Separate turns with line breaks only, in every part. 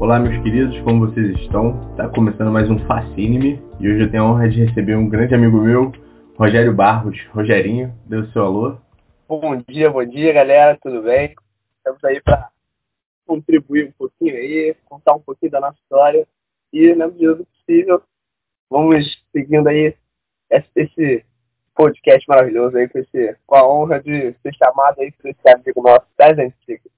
Olá, meus queridos, como vocês estão? Está começando mais um Fascine-me e hoje eu tenho a honra de receber um grande amigo meu, Rogério Barros. Rogerinho, dê o seu alô.
Bom dia, bom dia, galera, tudo bem? Estamos aí para contribuir um pouquinho aí, contar um pouquinho da nossa história e, na medida do possível, vamos seguindo aí esse podcast maravilhoso aí, com, esse, com a honra de ser chamado aí por esse amigo nosso das antigas.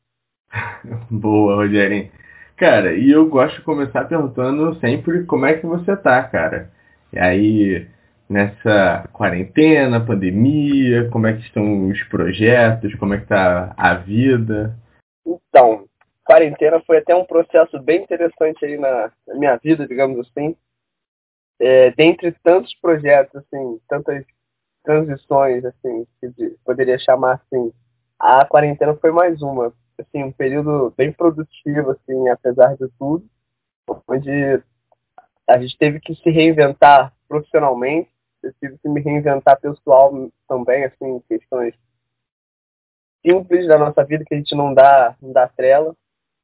Boa, Rogerinho. Cara, e eu gosto de começar perguntando sempre como é que você tá, cara. E aí, nessa quarentena, pandemia, como é que estão os projetos, como é que tá a vida?
Então, quarentena foi até um processo bem interessante aí na, na minha vida, digamos assim. É, dentre tantos projetos, assim, tantas transições, assim, que poderia chamar assim, a quarentena foi mais uma assim, um período bem produtivo, assim, apesar de tudo, onde a gente teve que se reinventar profissionalmente, eu tive que me reinventar pessoal também, assim, questões simples da nossa vida que a gente não dá, não dá trela.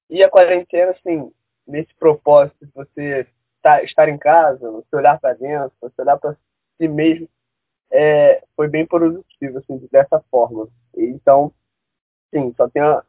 E a quarentena, assim, nesse propósito de você tá, estar em casa, você olhar para dentro, você olhar para si mesmo, é, foi bem produtivo, assim, dessa forma. Então, sim, só tenho a,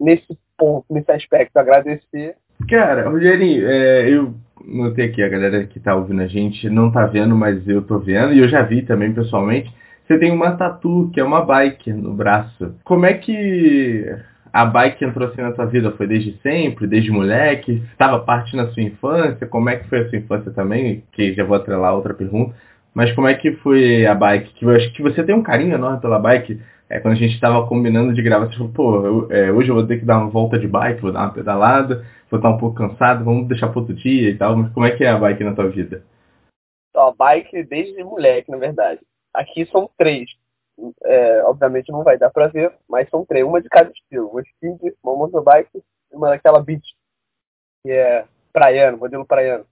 nesse ponto, nesse aspecto, agradecer.
Cara, Rogerinho, é, eu notei aqui, a galera que tá ouvindo a gente não tá vendo, mas eu tô vendo, e eu já vi também pessoalmente. Você tem uma tatu, que é uma bike no braço. Como é que a bike entrou assim na tua vida? Foi desde sempre, desde moleque? Estava parte na sua infância? Como é que foi a sua infância também? Que já vou atrelar outra pergunta. Mas como é que foi a bike? Que eu acho que você tem um carinho enorme pela bike. É, quando a gente estava combinando de gravar, você falou, pô, eu, é, hoje eu vou ter que dar uma volta de bike, vou dar uma pedalada, vou estar um pouco cansado, vamos deixar para outro dia e tal. Mas como é que é a bike na tua vida?
Ó, bike desde moleque, na verdade. Aqui são três. É, obviamente não vai dar para ver, mas são três. Uma de cada estilo. Uma speed, uma motobike e uma daquela beach, que é praiano, modelo praiano.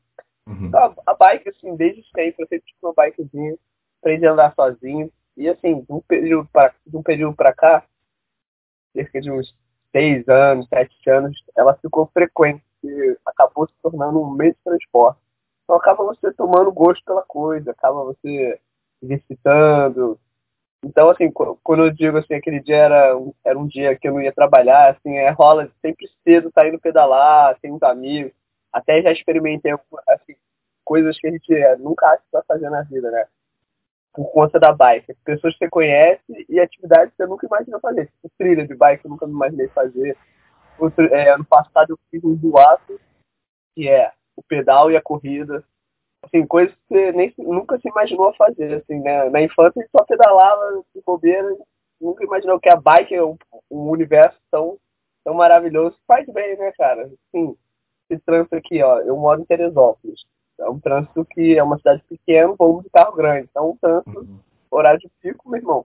Uhum. Então, a, a, bike, assim, desde sempre, eu sempre tive uma bikezinha, aprendi a andar sozinho. E assim, de um período para um período para cá, cerca de uns seis anos, sete anos, ela ficou frequente e acabou se tornando um meio de transporte. Então acaba você tomando gosto pela coisa, acaba você exercitando. Então, assim, quando eu digo assim, aquele dia era um, era um dia que eu não ia trabalhar, assim, é, rola sempre cedo tá indo pedalar, tem uns amigos. Até já experimentei assim, coisas que a gente é, nunca acha que vai fazer na vida, né? Por conta da bike. Pessoas que você conhece e atividades que você nunca imaginou fazer. Tipo, trilha de bike eu nunca me imaginei fazer. Outro, é, ano passado eu fiz um duato, que é o pedal e a corrida. Assim, coisas que você nem, nunca se imaginou fazer. Assim, né? Na infância a gente só pedalava de bobeira. Nunca imaginou que a bike é um, um universo tão, tão maravilhoso. Faz bem, né, cara? Assim, esse trânsito aqui, ó. Eu moro em Teresópolis. É um trânsito que é uma cidade pequena, volume de carro grande. Então, um trânsito, uhum. horário de pico, meu irmão,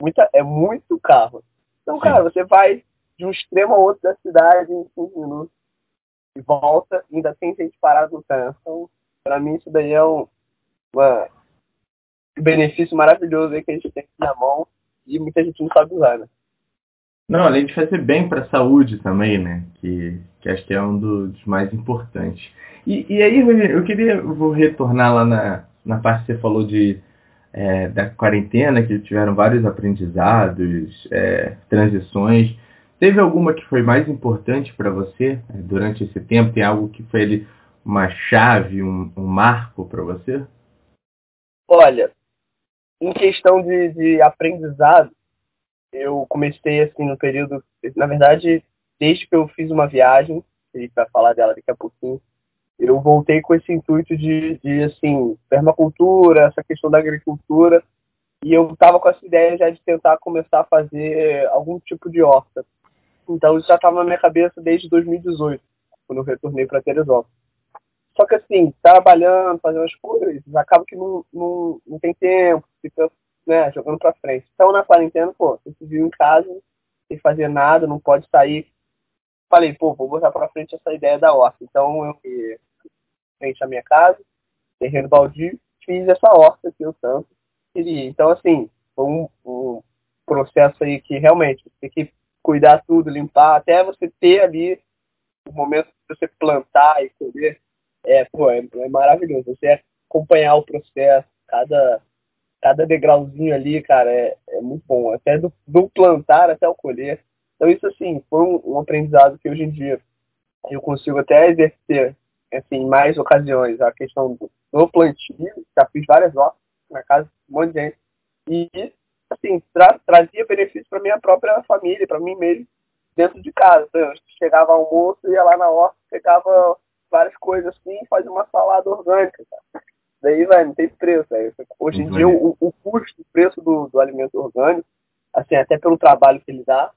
muita, é muito carro. Então, Sim. cara, você vai de um extremo a outro da cidade em 5 minutos e volta, ainda tem gente parada no trânsito. Então, pra mim, isso daí é um uma, um benefício maravilhoso aí que a gente tem na mão e muita gente não sabe usar, né?
Não, além de fazer bem para a saúde também, né? Que, que acho que é um dos mais importantes. E, e aí, eu queria vou retornar lá na, na parte que você falou de, é, da quarentena, que tiveram vários aprendizados, é, transições. Teve alguma que foi mais importante para você é, durante esse tempo? Tem algo que foi uma chave, um, um marco para você?
Olha, em questão de, de aprendizado, eu comecei assim no período, na verdade, desde que eu fiz uma viagem, ele vai falar dela daqui a pouquinho, eu voltei com esse intuito de, de assim, permacultura, essa questão da agricultura, e eu estava com essa ideia já de tentar começar a fazer algum tipo de horta. Então isso já estava na minha cabeça desde 2018, quando eu retornei para Teresópolis. Só que assim, trabalhando, fazendo as coisas, acaba que não, não, não tem tempo, fica né, jogando para frente. Então na quarentena, pô, você viu em casa, sem fazer nada, não pode sair. Falei, pô, vou botar para frente essa ideia da horta. Então eu frente à minha casa, terreno baldio, fiz essa horta que eu tanto queria. Então, assim, foi um, um processo aí que realmente você tem que cuidar tudo, limpar, até você ter ali o momento de você plantar e colher, é, pô, é, é maravilhoso. Você acompanhar o processo, cada, cada degrauzinho ali, cara, é, é muito bom. Até do, do plantar até o colher. Então isso, assim, foi um, um aprendizado que hoje em dia eu consigo até exercer assim, em mais ocasiões a questão do, do plantio, já fiz várias hortas na casa, um monte de gente, e assim, tra trazia benefício para minha própria família, para mim mesmo, dentro de casa. Então, eu chegava almoço, ia lá na horta, pegava várias coisas assim fazia uma salada orgânica, cara. Daí, velho, não tem preço. Véio. Hoje em uhum. dia, o, o custo, o preço do, do alimento orgânico, assim, até pelo trabalho que ele dá,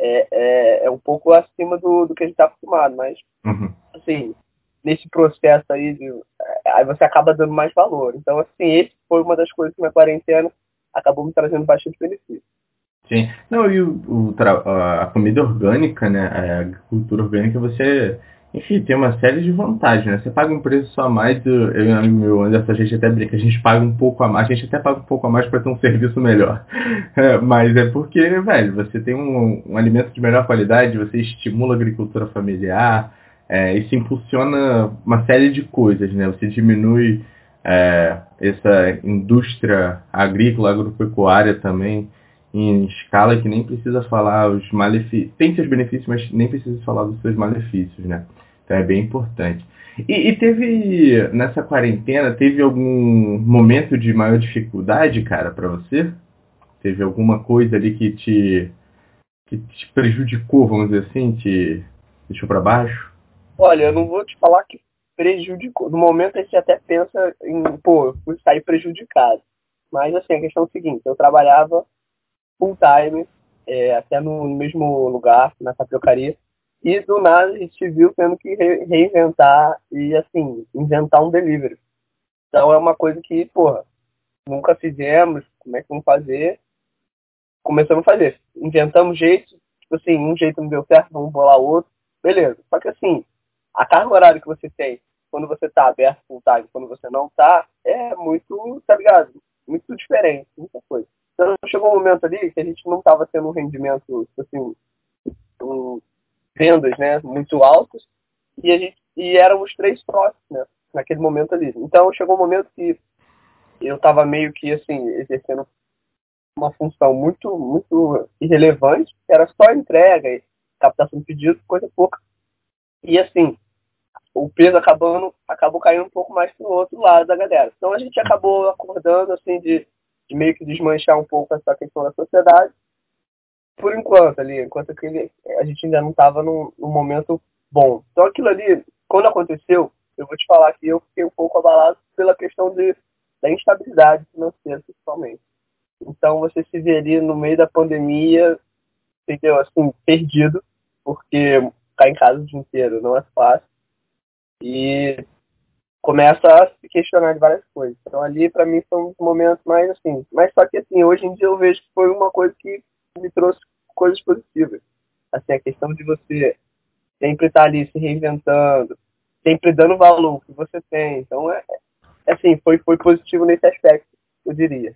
é, é, é um pouco acima do, do que a gente está acostumado, mas, uhum. assim, nesse processo aí, de, é, aí você acaba dando mais valor. Então, assim, esse foi uma das coisas que minha quarentena acabou me trazendo bastante benefício.
Sim. Não, e o, o a comida orgânica, né, a agricultura orgânica, você, enfim, tem uma série de vantagens, né? Você paga um preço só a mais, eu e amigo meu, Anderson, a gente até brinca, a gente paga um pouco a mais, a gente até paga um pouco a mais para ter um serviço melhor. É, mas é porque, velho, você tem um, um alimento de melhor qualidade, você estimula a agricultura familiar, é, isso impulsiona uma série de coisas, né? Você diminui é, essa indústria agrícola, agropecuária também, em escala que nem precisa falar os malefícios. Tem seus benefícios, mas nem precisa falar dos seus malefícios, né? Então é bem importante. E, e, teve, nessa quarentena, teve algum momento de maior dificuldade, cara, para você? Teve alguma coisa ali que te, que te prejudicou, vamos dizer assim, te deixou para baixo?
Olha, eu não vou te falar que prejudicou. No momento a gente até pensa em, pô, eu fui sair prejudicado. Mas assim, a questão é a seguinte, eu trabalhava full time, é, até no mesmo lugar, na tapiocaria, e do nada a gente viu tendo que re reinventar e assim, inventar um delivery. Então é uma coisa que, porra, nunca fizemos, como é que vamos fazer? Começamos a fazer. Inventamos jeitos, tipo assim, um jeito não deu certo, vamos bolar outro. Beleza. Só que assim, a carga horária que você tem quando você tá aberto full time, quando você não tá, é muito, tá ligado? Muito diferente, muita coisa. Então chegou um momento ali que a gente não estava tendo um rendimento, assim, um, vendas, né, muito altos, e a gente e éramos três sócios, né, naquele momento ali. Então chegou um momento que eu estava meio que assim exercendo uma função muito muito irrelevante, era só entrega e captação de pedido, coisa pouca. E assim, o peso acabando, acabou caindo um pouco mais pro outro lado da galera. Então a gente acabou acordando assim de, de meio que desmanchar um pouco essa questão da sociedade. Por enquanto ali, enquanto que ele, a gente ainda não estava num, num momento bom. Então aquilo ali, quando aconteceu, eu vou te falar que eu fiquei um pouco abalado pela questão de, da instabilidade financeira, principalmente. Então você se ali no meio da pandemia, entendeu? Assim, perdido, porque ficar em casa o dia inteiro não é fácil. E começa a se questionar de várias coisas. Então ali para mim foi um momento mais assim, mas só que assim, hoje em dia eu vejo que foi uma coisa que me trouxe coisas positivas. Assim, a questão de você sempre estar tá ali se reinventando, sempre dando valor que você tem. Então é, é assim, foi foi positivo nesse aspecto, eu diria.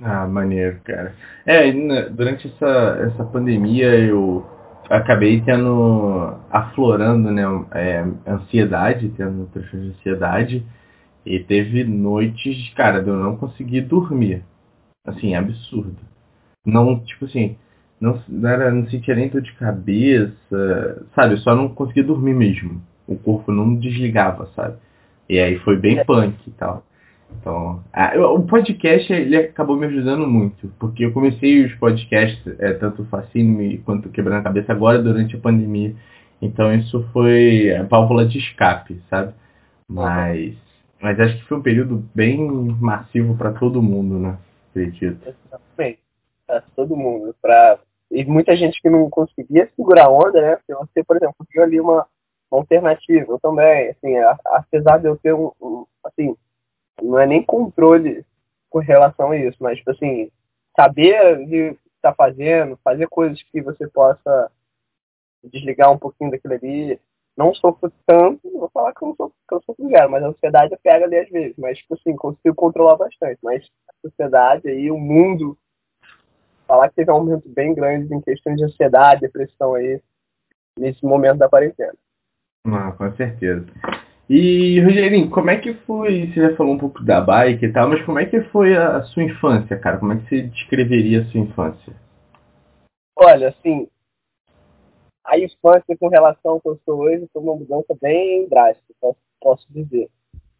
Ah, maneiro, cara. É, durante essa, essa pandemia eu acabei tendo, aflorando, né, é, ansiedade, tendo transtorno de ansiedade, e teve noites, cara, de eu não conseguir dormir. Assim, absurdo. Não, tipo assim, não, não, era, não sentia nem dor de cabeça, sabe? Eu só não conseguia dormir mesmo. O corpo não desligava, sabe? E aí foi bem é. punk e tal. Então, ah, o podcast ele acabou me ajudando muito, porque eu comecei os podcasts, é, tanto Fascine quanto Quebrando a Cabeça, agora durante a pandemia. Então isso foi a válvula de escape, sabe? Mas, mas acho que foi um período bem massivo para todo mundo, né? Acredito.
Exatamente. Todo mundo. Pra... E muita gente que não conseguia segurar a onda, né? Porque você, por exemplo, conseguiu ali uma, uma alternativa. Eu também, assim, apesar de eu ter um, um assim, não é nem controle com relação a isso, mas, tipo assim, saber o que está fazendo, fazer coisas que você possa desligar um pouquinho daquilo ali. Não sofro tanto, vou falar que eu não sou, que eu sofro zero, mas a ansiedade pega ali às vezes. Mas, tipo assim, consigo controlar bastante. Mas a sociedade aí, o mundo, falar que teve um aumento bem grande em questões de ansiedade, depressão aí, nesse momento da quarentena.
Ah, com certeza. E, Rogerinho, como é que foi? Você já falou um pouco da bike e tal, mas como é que foi a sua infância, cara? Como é que você descreveria a sua infância?
Olha, assim, a infância com relação ao que eu sou hoje foi uma mudança bem drástica, posso, posso dizer.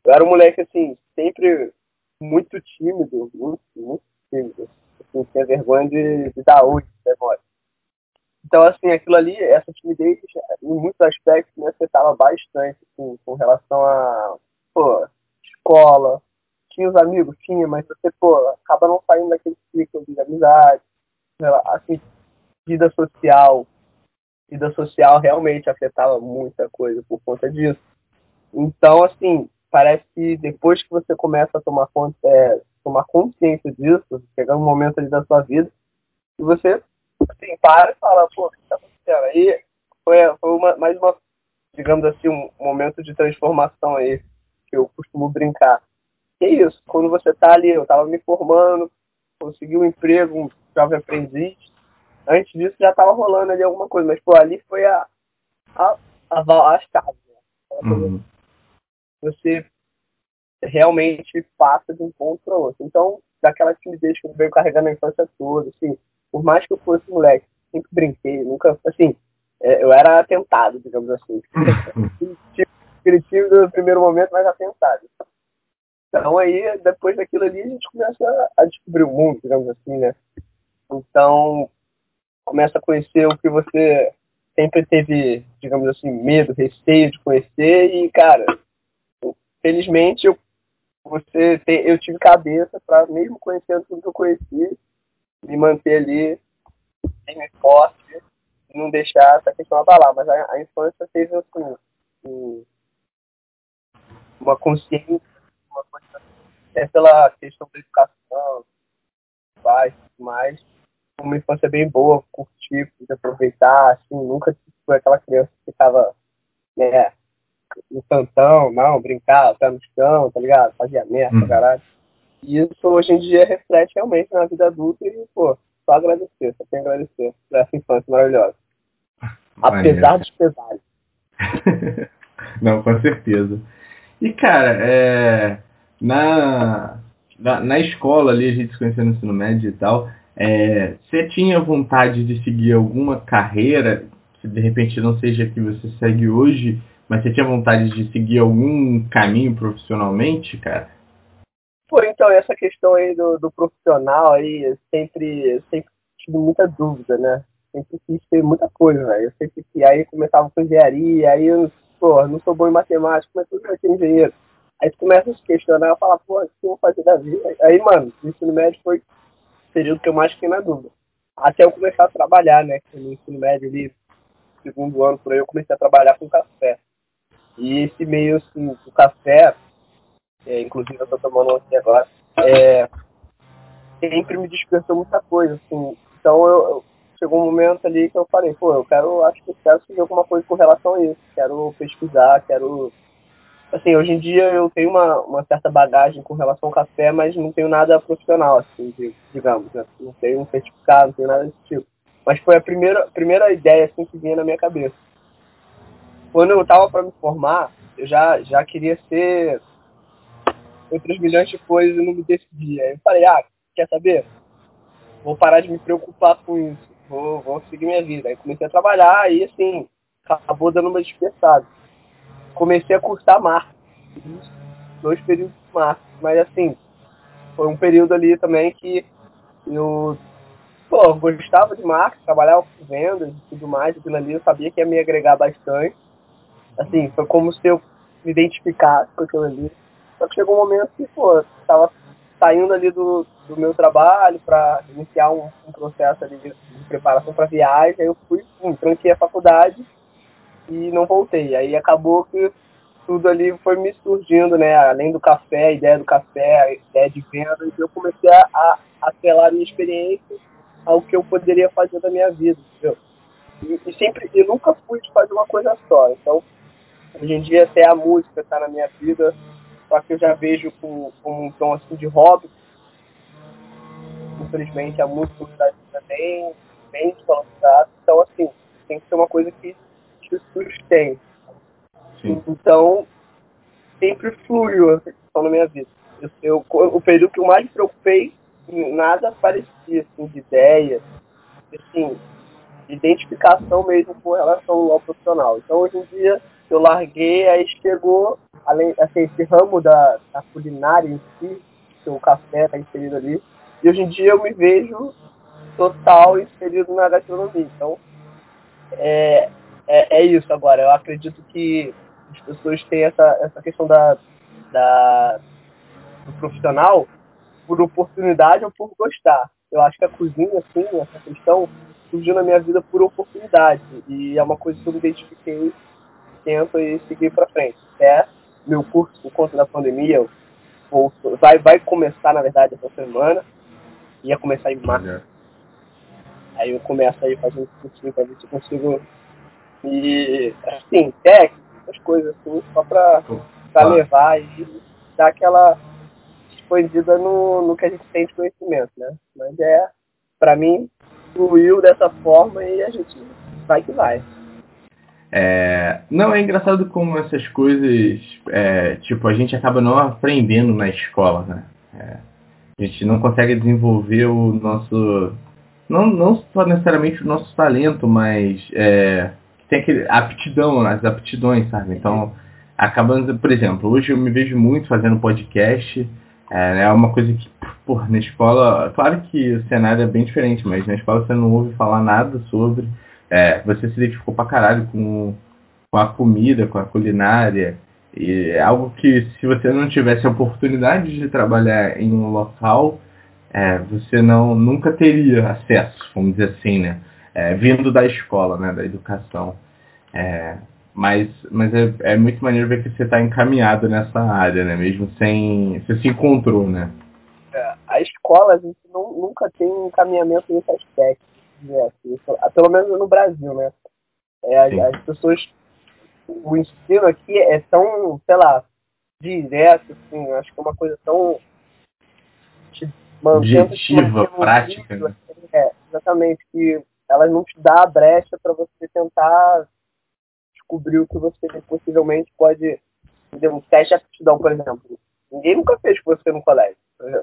Eu era um moleque, assim, sempre muito tímido, muito, muito tímido. Assim, tinha vergonha de, de dar oi, demora. Então, assim, aquilo ali, essa timidez, em muitos aspectos, me afetava bastante, assim, com relação a, pô, escola. Tinha os amigos? Tinha, mas você, pô, acaba não saindo daquele ciclo de amizade, assim, vida social. Vida social realmente afetava muita coisa por conta disso. Então, assim, parece que depois que você começa a tomar, conta, é, tomar consciência disso, chegar um momento ali da sua vida, e você assim, para e fala, pô, o que tá acontecendo? Aí foi, foi uma, mais uma, digamos assim, um momento de transformação aí, que eu costumo brincar. Que é isso, quando você tá ali, eu tava me formando, consegui um emprego, um jovem aprendiz, antes disso já tava rolando ali alguma coisa, mas pô, ali foi a, a, a, a chave, né? Uhum. Você realmente passa de um ponto para outro. Então, daquela timidez que eu venho carregando a infância toda, assim, por mais que eu fosse moleque, sempre brinquei, nunca, assim, é, eu era atentado, digamos assim. Criativo no primeiro momento, mas atentado. Então aí, depois daquilo ali, a gente começa a descobrir o mundo, digamos assim, né? Então, começa a conhecer o que você sempre teve, digamos assim, medo, receio de conhecer e, cara, felizmente eu, você eu tive cabeça para mesmo conhecendo tudo que eu conheci, me manter ali firme forte não deixar essa questão abalar. Mas a, a infância teve assim, um, uma consciência, uma coisa, até pela questão da educação, pais mais uma infância bem boa, curtir, aproveitar, assim, nunca foi aquela criança que ficava né, no tantão, não, brincar, pé no chão, tá ligado? Fazia merda, hum. caralho. E isso hoje em dia reflete realmente na vida adulta e, pô, só agradecer, só a agradecer por essa infância maravilhosa. Apesar dos pesares.
Não, com certeza. E, cara, é, na, na, na, escola ali, a gente se conheceu no ensino médio e tal, é, você tinha vontade de seguir alguma carreira que de repente não seja a que você segue hoje, mas você tinha vontade de seguir algum caminho profissionalmente, cara?
Pô, então, essa questão aí do, do profissional aí, sempre, sempre tive muita dúvida, né? Sempre quis ter muita coisa, né? Eu sempre que aí começava com engenharia, aí eu, pô, não sou bom em matemática, mas tudo vai ser engenheiro. Aí tu começa a se questionar, eu falo, pô, o que eu vou fazer da vida? Aí, mano, o ensino médio foi o período que eu mais fiquei na dúvida. Até eu começar a trabalhar, né? No ensino médio ali, segundo ano por aí, eu comecei a trabalhar com café. E esse meio, assim, do café, é, inclusive eu tô tomando um aqui agora, é, sempre me despertou muita coisa, assim. Então eu, eu, chegou um momento ali que eu falei, pô, eu quero, acho que eu quero seguir alguma coisa com relação a isso. Quero pesquisar, quero. Assim, hoje em dia eu tenho uma, uma certa bagagem com relação ao café, mas não tenho nada profissional, assim, digamos, né? Não tenho um certificado, não tenho nada desse tipo. Mas foi a primeira, primeira ideia assim, que vinha na minha cabeça. Quando eu tava para me formar, eu já, já queria ser outras milhões de coisas e não me decidia. Eu falei, ah, quer saber? Vou parar de me preocupar com isso. Vou, vou seguir minha vida. Aí comecei a trabalhar e assim, acabou dando uma dispersada. Comecei a cursar marketing. Dois períodos de marketing. Mas assim, foi um período ali também que eu pô, gostava de marketing, trabalhava com vendas e tudo mais, aquilo ali eu sabia que ia me agregar bastante. Assim, foi como se eu me identificasse com aquilo ali. Só que chegou um momento que, pô, tava saindo ali do, do meu trabalho para iniciar um, um, processo ali de, de preparação para viagem, aí eu fui, um, tranquei a faculdade e não voltei. Aí acabou que tudo ali foi me surgindo, né? Além do café, a ideia do café, a ideia de venda, e eu comecei a, atrelar a minha experiência ao que eu poderia fazer da minha vida, entendeu? E, e sempre, eu nunca fui de fazer uma coisa só. Então, hoje em dia até a música está na minha vida, só que eu já vejo com, com um tom assim de hobby. Infelizmente a música está bem, bem desvalorizada. Então assim, tem que ser uma coisa que te sustente.
Sim.
Então, sempre fluiu essa questão na minha vida. Eu, eu, o período que eu mais me preocupei, nada parecia, assim, de ideia, assim, de identificação mesmo com relação ao profissional. Então, hoje em dia, eu larguei, aí chegou, além, assim, esse ramo da, da culinária em si, que o café está inserido ali, e hoje em dia eu me vejo total inserido na gastronomia. Então, é, é, é isso agora. Eu acredito que as pessoas têm essa, essa questão da, da, do profissional por oportunidade ou por gostar. Eu acho que a cozinha, assim, essa questão, surgiu na minha vida por oportunidade. E é uma coisa que eu me identifiquei, tento e seguir para frente. É meu curso por conta da pandemia, vou, vai, vai começar, na verdade, essa semana. Ia começar em março. Aí eu começo aí fazendo cursinho pra ver se eu consigo. E, assim, técnico, essas coisas assim, só pra, pra levar e dar aquela expandida no, no que a gente tem de conhecimento, né? Mas é, pra mim, fluiu dessa forma e a gente vai que vai.
É, não, é engraçado como essas coisas, é, tipo, a gente acaba não aprendendo na escola, né? É, a gente não consegue desenvolver o nosso, não, não só necessariamente o nosso talento, mas é, tem aquele aptidão, as aptidões, sabe? Então, acabando, por exemplo, hoje eu me vejo muito fazendo podcast, é, é uma coisa que, por na escola, claro que o cenário é bem diferente, mas na escola você não ouve falar nada sobre, é, você se identificou pra caralho com, com a comida, com a culinária, e é algo que se você não tivesse a oportunidade de trabalhar em um local, é, você não nunca teria acesso, vamos dizer assim, né? É, vindo da escola, né, da educação. É, mas mas é, é, muito maneiro ver que você está encaminhado nessa área, né? Mesmo sem. Você se encontrou, né?
É, a escola, a gente não, nunca tem um encaminhamento nesse aspecto. Né? Assim, pelo menos no Brasil, né? É, as, as, pessoas. O ensino aqui é tão, sei lá, direto, assim, acho que é uma coisa tão.
Objetiva, prática.
Né? É, exatamente, que ela não te dá a brecha para você tentar descobrir o que você possivelmente pode. Um teste de aptidão, por exemplo. Ninguém nunca fez com você no colégio.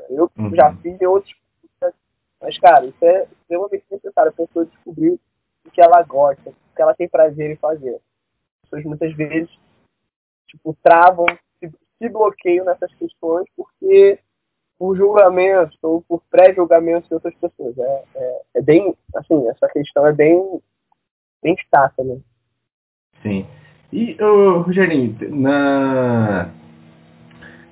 Eu uhum. já fiz em outros. Mas, cara, isso é extremamente necessário. A pessoa descobrir o que ela gosta, o que ela tem prazer em fazer. As pessoas muitas vezes tipo, travam, se, se bloqueiam nessas questões porque por julgamentos ou por pré-julgamentos de outras pessoas. É, é, é, bem, assim, essa questão é bem, bem chata, né?
Sim. E, oh, Rogerinho, na...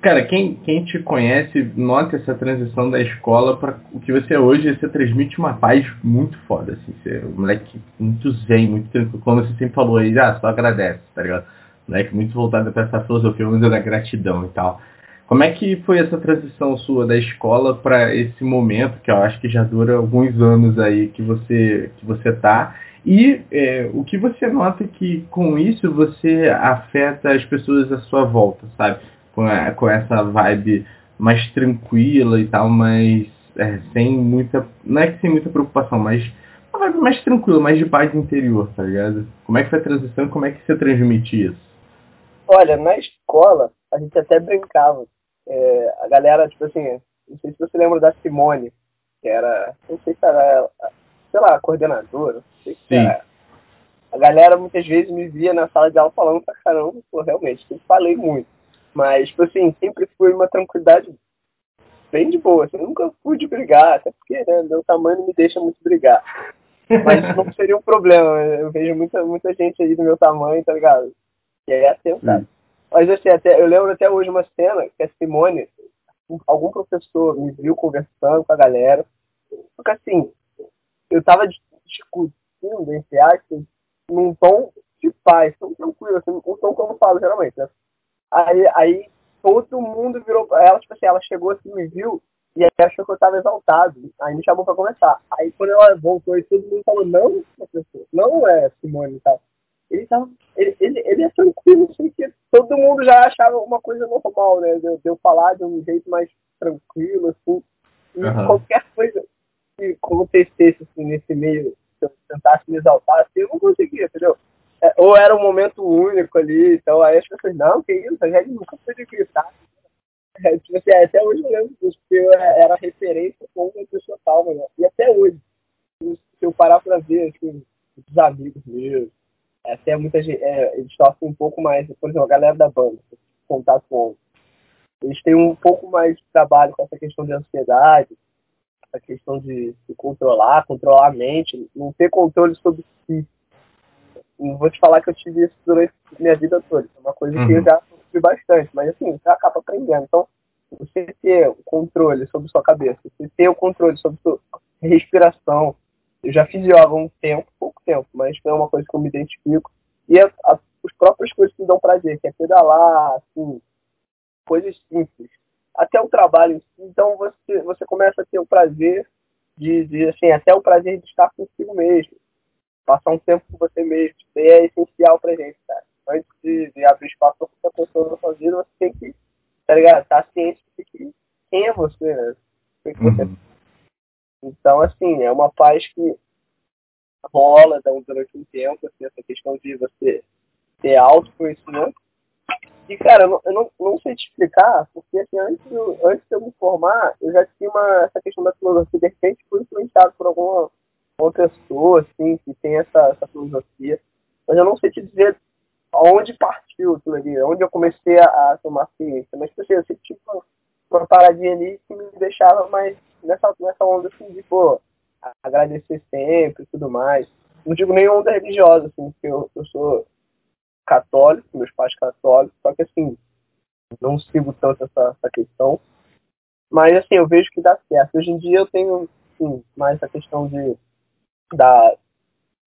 Cara, quem, quem te conhece nota essa transição da escola para o que você é hoje, você transmite uma paz muito foda, assim. Você é um moleque muito zen, muito tranquilo. Como você sempre falou aí, ah, só agradece, tá ligado? Moleque muito voltado para essa filosofia da gratidão e tal. Como é que foi essa transição sua da escola para esse momento, que eu acho que já dura alguns anos aí que você que você tá? E é, o que você nota que com isso você afeta as pessoas à sua volta, sabe? Com, a, com essa vibe mais tranquila e tal, mas é, sem muita. Não é que sem muita preocupação, mas uma vibe mais tranquila, mais de paz interior, tá ligado? Como é que foi a transição e como é que você transmite isso?
Olha, na escola, a gente até brincava é, a galera, tipo assim, não sei se você lembra da Simone, que era, não sei se era, sei lá, coordenadora, não sei se
Sim. era.
A galera muitas vezes me via na sala de aula falando pra caramba, pô, realmente, sempre falei muito. Mas, tipo assim, sempre fui uma tranquilidade bem de boa, assim, nunca fui de brigar, até porque, né, meu tamanho não me deixa muito brigar. Mas não seria um problema, eu vejo muita, muita gente aí do meu tamanho, tá ligado? E aí é atentado. Mas assim, até, eu lembro até hoje uma cena que a Simone, algum professor me viu conversando com a galera. Só que assim, eu tava discutindo, entre aspas, num tom de paz, tão tranquilo, assim, um tom como eu falo geralmente, né? Aí, aí todo mundo virou pra ela, tipo assim, ela chegou assim, me viu, e aí achou que eu tava exaltado. Aí me chamou pra conversar. Aí quando ela voltou e todo mundo falou, não, professor, não é Simone e tal ele, tava, ele, ele, ele é tranquilo, assim, que todo mundo já achava uma coisa normal, né? De, de eu falar de um jeito mais tranquilo, assim. E uhum. qualquer coisa que acontecesse assim, nesse meio, se eu tentasse me exaltar, assim, eu não conseguia, entendeu? É, ou era um momento único ali, então aí as pessoas, não, que isso, a gente nunca de gritar. É, tipo assim, até hoje eu lembro disso, porque eu era referência como uma pessoa calma, né? E até hoje, se eu parar pra ver, assim, os amigos meus, até muita gente, é, eles torcem um pouco mais, por exemplo, a galera da banda, contato com eles têm um pouco mais de trabalho com essa questão de ansiedade, essa questão de se controlar, controlar a mente, não ter controle sobre si. Vou te falar que eu tive isso durante minha vida toda, é uma coisa uhum. que eu uhum. já sofri bastante, mas assim, você acaba aprendendo. Então, você ter o controle sobre sua cabeça, você ter o controle sobre sua respiração. Eu já fiz yoga há um tempo, pouco tempo, mas é uma coisa que eu me identifico. E a, a, as próprias coisas que me dão prazer, que é pedalar, assim, coisas simples. Até o trabalho. Então você, você começa a ter o prazer de, de, assim, até o prazer de estar consigo mesmo. Passar um tempo com você mesmo. Isso é essencial pra gente, cara. Antes de, de abrir espaço para outra pessoa na sua vida, você tem que, tá ligado? Estar tá ciente de que quem é você, né? Que você... Uhum. Então, assim, é uma paz que rola durante um tempo, assim, essa questão de você ter autoconhecimento e, cara, eu não, eu não, não sei te explicar, porque assim, antes, antes de eu me formar, eu já tinha uma, essa questão da filosofia, de repente fui influenciado por alguma outra pessoa, assim, que tem essa, essa filosofia. Mas eu não sei te dizer aonde partiu aquilo ali, onde eu comecei a, a tomar ciência. Mas, tipo assim, eu sempre tive uma, uma paradinha ali que me deixava mais nessa, nessa onda, assim, de, pô, agradecer sempre e tudo mais. Não digo nem onda religiosa, assim, porque eu, eu sou católico, meus pais católicos, só que assim, não sigo tanto essa, essa questão. Mas assim, eu vejo que dá certo. Hoje em dia eu tenho assim, mais a questão de, da,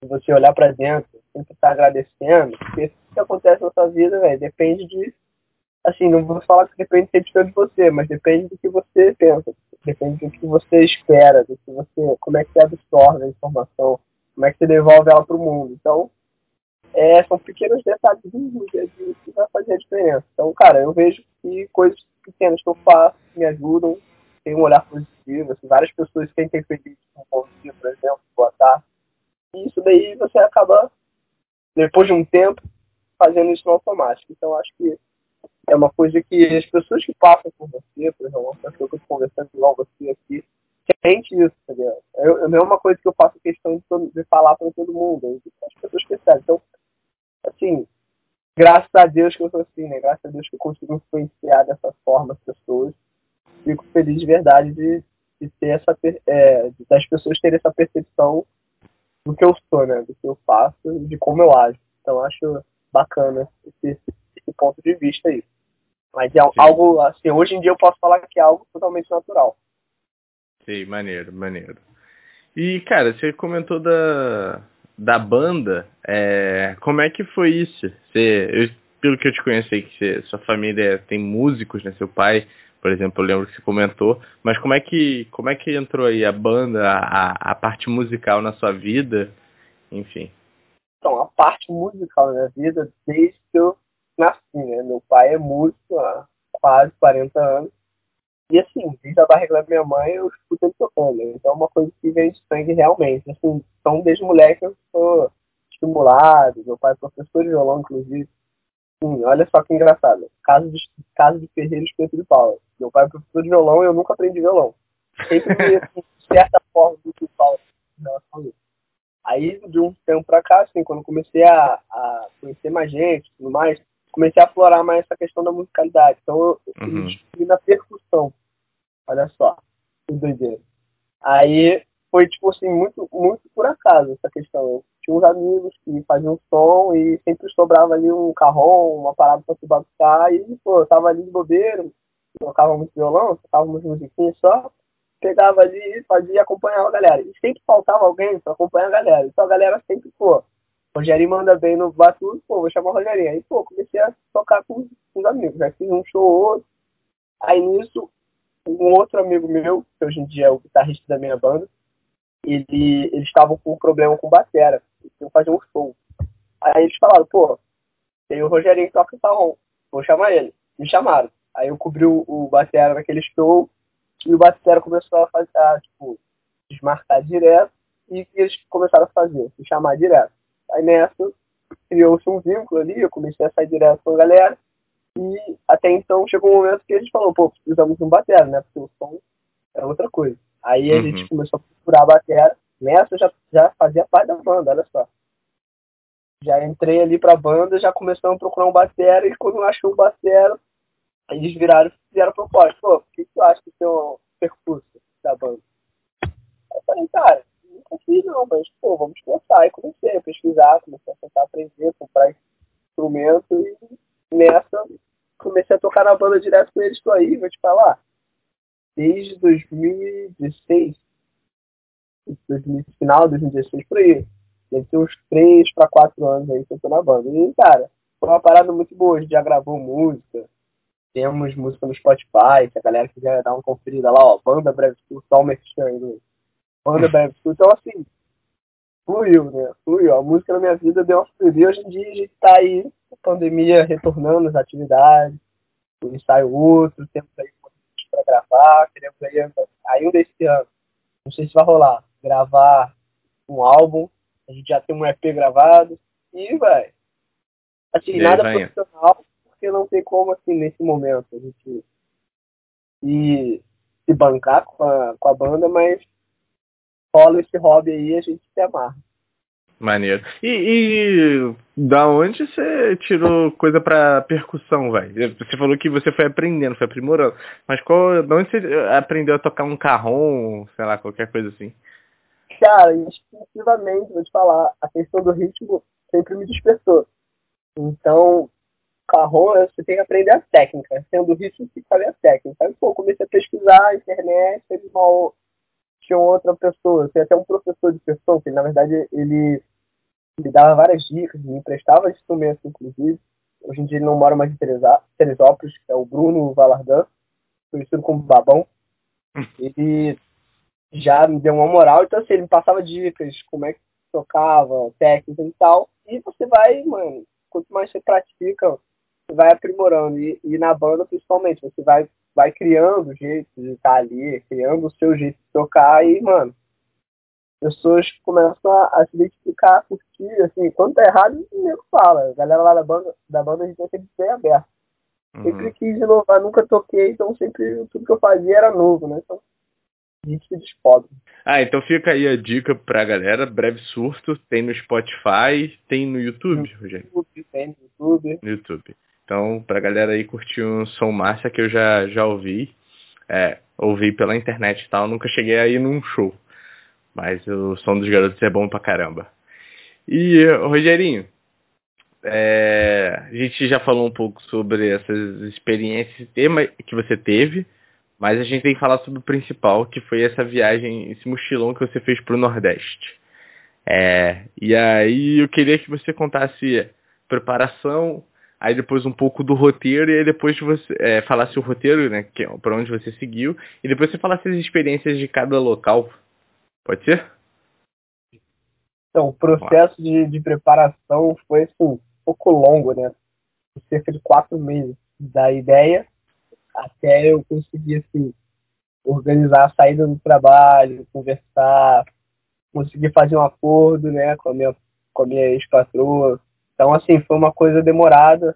você olhar para dentro, sempre estar agradecendo, porque o que acontece na sua vida, véio, depende de. Assim, não vou falar que depende sempre de você, mas depende do que você pensa, depende do que você espera, do que você, como é que você absorve a informação, como é que você devolve ela para o mundo. Então, é, são pequenos detalhes do dia que vai fazer a diferença. Então, cara, eu vejo que coisas pequenas que eu faço me ajudam, tem um olhar positivo, assim, várias pessoas sentem feliz com um bom dia, por exemplo, boa tarde. E isso daí você acaba, depois de um tempo, fazendo isso no automático. Então, acho que é uma coisa que as pessoas que passam por você, por exemplo, uma pessoa que eu estou conversando igual você aqui, sente isso, entendeu? Eu, não é uma coisa que eu faço questão de, de falar para todo mundo, as pessoas percebem. Então, assim, graças a Deus que eu sou assim, né? Graças a Deus que eu consigo influenciar dessa forma as pessoas. Fico feliz de verdade de, de ter essa, é, das pessoas terem essa percepção do que eu sou, né? Do que eu faço e de como eu ajo. Então acho bacana esse, esse ponto de vista aí. Mas é Sim. algo, assim, hoje em dia eu posso falar que é algo totalmente natural.
Sim, maneiro, maneiro. E, cara, você comentou da, da banda, é, como é que foi isso? Você, eu, pelo que eu te conheci, que você, sua família tem músicos, né? Seu pai, por exemplo, eu lembro que você comentou, mas como é que, como é que entrou aí a banda, a, a parte musical na sua vida, enfim?
Então, a parte musical na minha vida, desde que eu nasci, né? Meu pai é músico há quase 40 anos, e assim, desde a barriga da minha mãe eu escuto ele tocando. Né? Então é uma coisa que vem de sangue realmente. Assim, então desde moleque eu sou estimulado, meu pai é professor de violão, inclusive. Olha só que engraçado. Caso de, caso de Ferreira Espeto de Paula. Meu pai é professor de violão e eu nunca aprendi violão. Sempre vi, assim, de certa forma, do que fala em relação a isso. Aí, de um tempo pra cá, assim, quando comecei a, a conhecer mais gente e tudo mais, comecei a aflorar mais essa questão da musicalidade. Então, eu, eu uhum. na percussão. Olha só, que doideira. Aí foi, tipo assim, muito, muito por acaso essa questão. Eu tinha uns amigos que faziam som e sempre sobrava ali um carrão, uma parada pra se bagunçar. E, pô, eu tava ali de bobeiro, tocava muito violão, tocava umas musiquinhas só. Pegava ali, fazia e acompanhava a galera. E sempre faltava alguém pra acompanhar a galera. Então a galera sempre, pô, Rogerinho manda bem no batuque, pô, vou chamar o Rogerinho. Aí, pô, comecei a tocar com, com os amigos. Já fiz um show ou outro. Aí nisso, um outro amigo meu, que hoje em dia é o guitarrista da minha banda, ele, eles estavam com um problema com batera, eles iam fazer um show. Aí eles falaram, pô, tem o Rogerinho que toca salão, vou chamar ele. Me chamaram. Aí eu cobri o, o batera naquele show, e o batera começou a fazer, a, tipo, desmarcar direto, e eles começaram a fazer, se chamar direto. Aí nessa, criou-se um vínculo ali, eu comecei a sair direto com a galera. E até então chegou um momento que a gente falou, pô, precisamos de um batera, né? Porque o som é outra coisa. Aí a uhum. gente começou a procurar a batera. Nessa já, já fazia parte da banda, olha só. Já entrei ali pra banda, já começamos a procurar um batera, e quando eu achei um batera, eles viraram e fizeram proposta. Pô, o que tu acha do seu percurso da banda? Eu falei, cara, nunca fiz não, mas, pô, vamos começar. Aí comecei a pesquisar, comecei a tentar aprender, comprar instrumento e nessa comecei a tocar na banda direto com eles. Estou aí, vou te falar. Desde 2016, final de 2016 por aí. Deve ter uns 3 para 4 anos aí que eu tô na banda. E, cara, foi uma parada muito boa. A gente já gravou música. Temos música no Spotify. Se a galera quiser dar uma conferida lá, ó. Banda Breve School, só o merchan Banda Breve School. Então, assim, fluiu, né? Fluiu. A música na minha vida deu uma fluida. Hoje em dia a gente tá aí, a pandemia retornando as atividades. Um ensaio outro, temos aí para gravar, queremos aí, ainda esse ano. Não sei se vai rolar. Gravar um álbum. A gente já tem um EP gravado. E, vai. Assim, e nada profissional, porque não tem como, assim, nesse momento, a gente ir se bancar com a, com a banda, mas rola esse hobby aí a gente se amarra.
Maneiro. E, e, da onde você tirou coisa pra percussão, velho? Você falou que você foi aprendendo, foi aprimorando. Mas qual, da onde você aprendeu a tocar um carrom, sei lá, qualquer coisa assim?
Cara, instintivamente, vou te falar, a questão do ritmo sempre me despertou. Então, carrom, você tem que aprender a técnica. Sendo o ritmo, tem que saber a técnica. Aí, pô, comecei a pesquisar na internet, teve uma, tinha outra pessoa, tem até um professor de percussão, que na verdade ele me dava várias dicas, me emprestava instrumentos, inclusive. Hoje em dia ele não mora mais em Teresópolis, que é o Bruno Valardan, conhecido como Babão. Ele já me deu uma moral, então assim, ele me passava dicas, como é que tocava, técnicas e tal. E você vai, mano, quanto mais você pratica, você vai aprimorando. E, e na banda, principalmente, você vai, vai criando jeitos de estar ali, criando o seu jeito de tocar e, mano, pessoas começam a, a, se identificar, a curtir, assim, quando tá errado, o nego fala. A galera lá da banda, da banda a gente tem sempre bem aberto. Uhum. Sempre quis inovar, nunca toquei, então sempre tudo que eu fazia era novo, né? Então gente se descobre.
Ah, então fica aí a dica pra galera, Breve Surto, tem no Spotify, tem no YouTube, no Rogério?
YouTube, tem no YouTube.
No YouTube. Então, pra galera aí curtir um som massa que eu já, já ouvi, é, ouvi pela internet e tal, nunca cheguei aí num show. Mas o som dos garotos é bom pra caramba. E, Rogerinho, é, a gente já falou um pouco sobre essas experiências que você teve, mas a gente tem que falar sobre o principal, que foi essa viagem, esse mochilão que você fez para o Nordeste. É, e aí eu queria que você contasse preparação, aí depois um pouco do roteiro, e aí depois você é, falasse o roteiro, né, que, é para onde você seguiu, e depois você falasse as experiências de cada local Pode ser?
Então, o processo de, de preparação foi assim, um pouco longo, né? Cerca de quatro meses da ideia até eu conseguir assim, organizar a saída do trabalho, conversar, conseguir fazer um acordo né, com a minha, com minha ex-patroa. Então, assim, foi uma coisa demorada.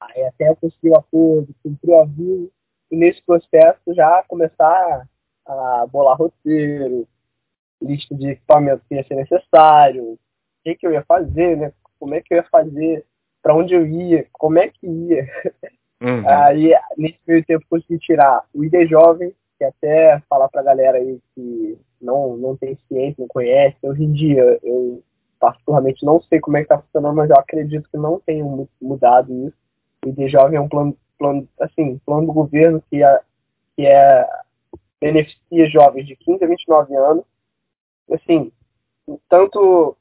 Aí até eu conseguir o acordo, cumprir o aviso, e nesse processo já começar a bolar roteiro, lista de equipamentos que ia ser necessário, o que, que eu ia fazer, né? Como é que eu ia fazer, para onde eu ia, como é que ia. Uhum. Aí, nesse meio tempo, consegui tirar o ID Jovem, que até falar pra galera aí que não, não tem ciência, não conhece. Hoje em dia, eu particularmente não sei como é que tá funcionando, mas eu acredito que não tenha mudado isso. O ID Jovem é um plano, plano assim, plano do governo que é, que é beneficia jovens de 15 a 29 anos assim, tanto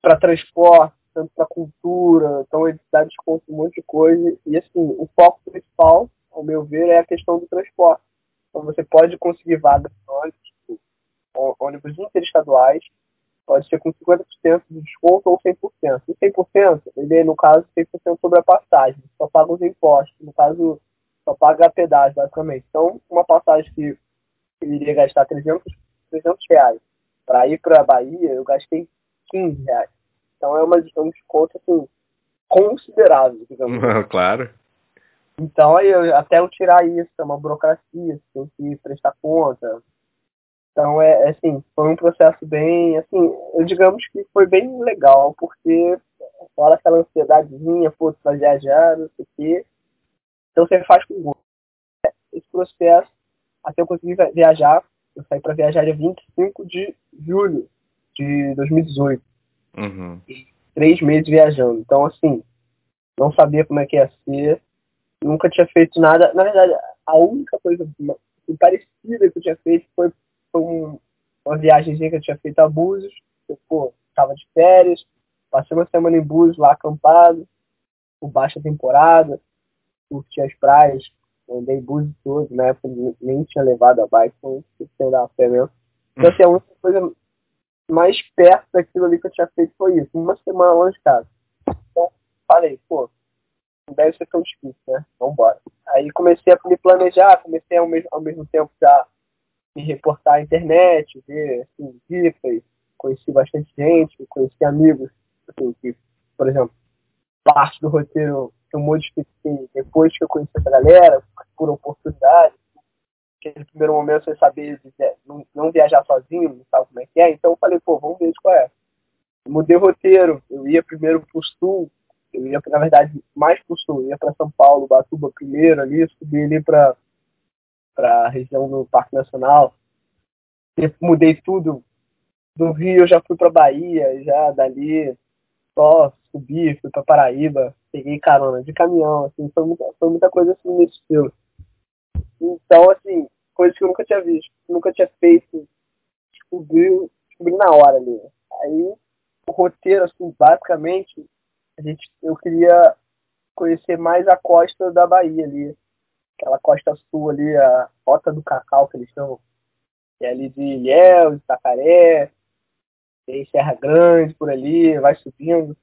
para transporte, tanto para cultura, então ele dá desconto em um monte de coisa. E assim, o foco principal, ao meu ver, é a questão do transporte. Então você pode conseguir vagas ônibus, tipo, ônibus interestaduais, pode ser com 50% de desconto ou 100%. E 100%, ele no caso, 100% sobre a passagem, só paga os impostos, no caso, só paga a pedágio, basicamente. Então, uma passagem que eu iria gastar 300, 300 reais para ir para a Bahia, eu gastei 15 reais. Então é uma, um desconto assim, considerável, digamos.
claro.
Então aí até eu tirar isso, é uma burocracia, tem que prestar conta. Então é, é assim, foi um processo bem, assim, eu digamos que foi bem legal, porque fora aquela ansiedadezinha, pô, tu vai viajar, não sei o quê. Então você faz com gosto. Esse processo, até eu conseguir viajar, eu saí para viajar dia 25 de julho de 2018.
Uhum.
três meses viajando. Então, assim, não sabia como é que ia ser. Nunca tinha feito nada. Na verdade, a única coisa assim, parecida que eu tinha feito foi, um, uma viagemzinha que eu tinha feito a Búzios. Eu, pô, tava de férias, passei uma semana em Búzios lá acampado, por baixa temporada, curti as praias, andei Búzios todo, na época nem tinha levado a bike, então sem dar a pé mesmo. Então, assim, a única coisa mais perto daquilo ali que eu tinha feito foi isso, uma semana longe de casa. Então, falei, pô, não deve ser tão difícil, né? Vambora. Aí comecei a me planejar, comecei ao mesmo, ao mesmo tempo já me reportar à internet, ver assim, dicas, conheci bastante gente, conheci amigos, assim, que, por exemplo, parte do roteiro eu modifiquei depois que eu conheci essa galera, por oportunidade, aquele primeiro momento sem saber não, não, viajar sozinho, não sabe como é que é. Então eu falei, pô, vamos ver qual é. mudei o roteiro, eu ia primeiro pro sul, eu ia, na verdade, mais pro sul, eu ia para São Paulo, Batuba primeiro ali, subi ali para a região do Parque Nacional. E mudei tudo. Do Rio eu já fui para Bahia, já dali só subi, fui para Paraíba, peguei carona de caminhão, assim, foi muita, foi muita coisa assim nesse estilo. Então, assim, coisas que eu nunca tinha visto, nunca tinha feito, descobri, descobri na hora ali. Aí, o roteiro, assim, basicamente, a gente, eu queria conhecer mais a costa da Bahia ali. Aquela costa sul ali, a Rota do Cacau, que eles chamam. Que é ali de Ilhéus, Itacaré, tem Serra Grande por ali, vai subindo.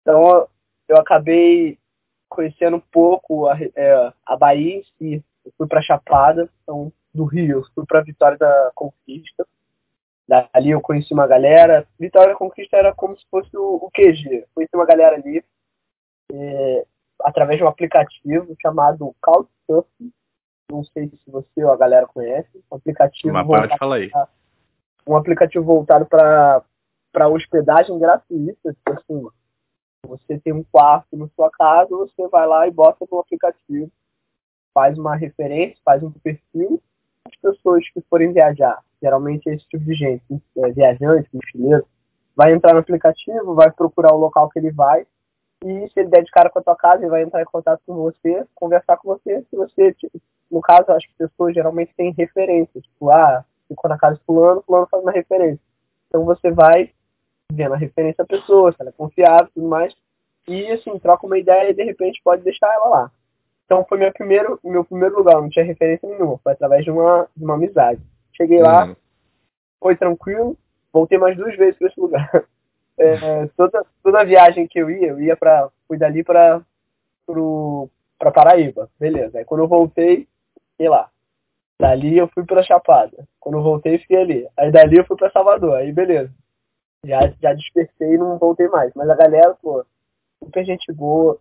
Então, eu acabei conhecendo um pouco a, é, a Bahia em si, eu fui para Chapada, então, do Rio, eu fui para Vitória da Conquista. Dali eu conheci uma galera. Vitória da Conquista era como se fosse o, o QG. Conheci uma galera ali é, através de um aplicativo chamado Couchsurf. Não sei se você ou a galera conhece. Um aplicativo
Mas falar aí. Pra,
um aplicativo voltado para hospedagem gratuita. Tipo assim, você tem um quarto na sua casa, você vai lá e bota no aplicativo faz uma referência, faz um perfil as pessoas que forem viajar. Geralmente é esse tipo de gente, é, viajante, mochileiro, vai entrar no aplicativo, vai procurar o local que ele vai e se ele der de cara com a tua casa, ele vai entrar em contato com você, conversar com você. Se você, tipo, no caso, acho que pessoas geralmente têm referências. Tipo, ah, ficou na casa de fulano, fulano faz uma referência. Então você vai vendo a referência da pessoa, se ela é confiável e tudo mais. E assim, troca uma ideia e de repente pode deixar ela lá. Então foi meu primeiro, meu primeiro lugar, não tinha referência nenhuma, foi através de uma, de uma amizade. Cheguei lá, uhum. foi tranquilo, voltei mais duas vezes para esse lugar. É, toda, toda viagem que eu ia, eu ia para fui dali para para Paraíba, beleza. Aí quando eu voltei, fiquei lá. Dali eu fui para Chapada. Quando eu voltei, fiquei ali. Aí dali eu fui para Salvador. Aí beleza. Já, já dispersei e não voltei mais. Mas a galera, pô, super gente boa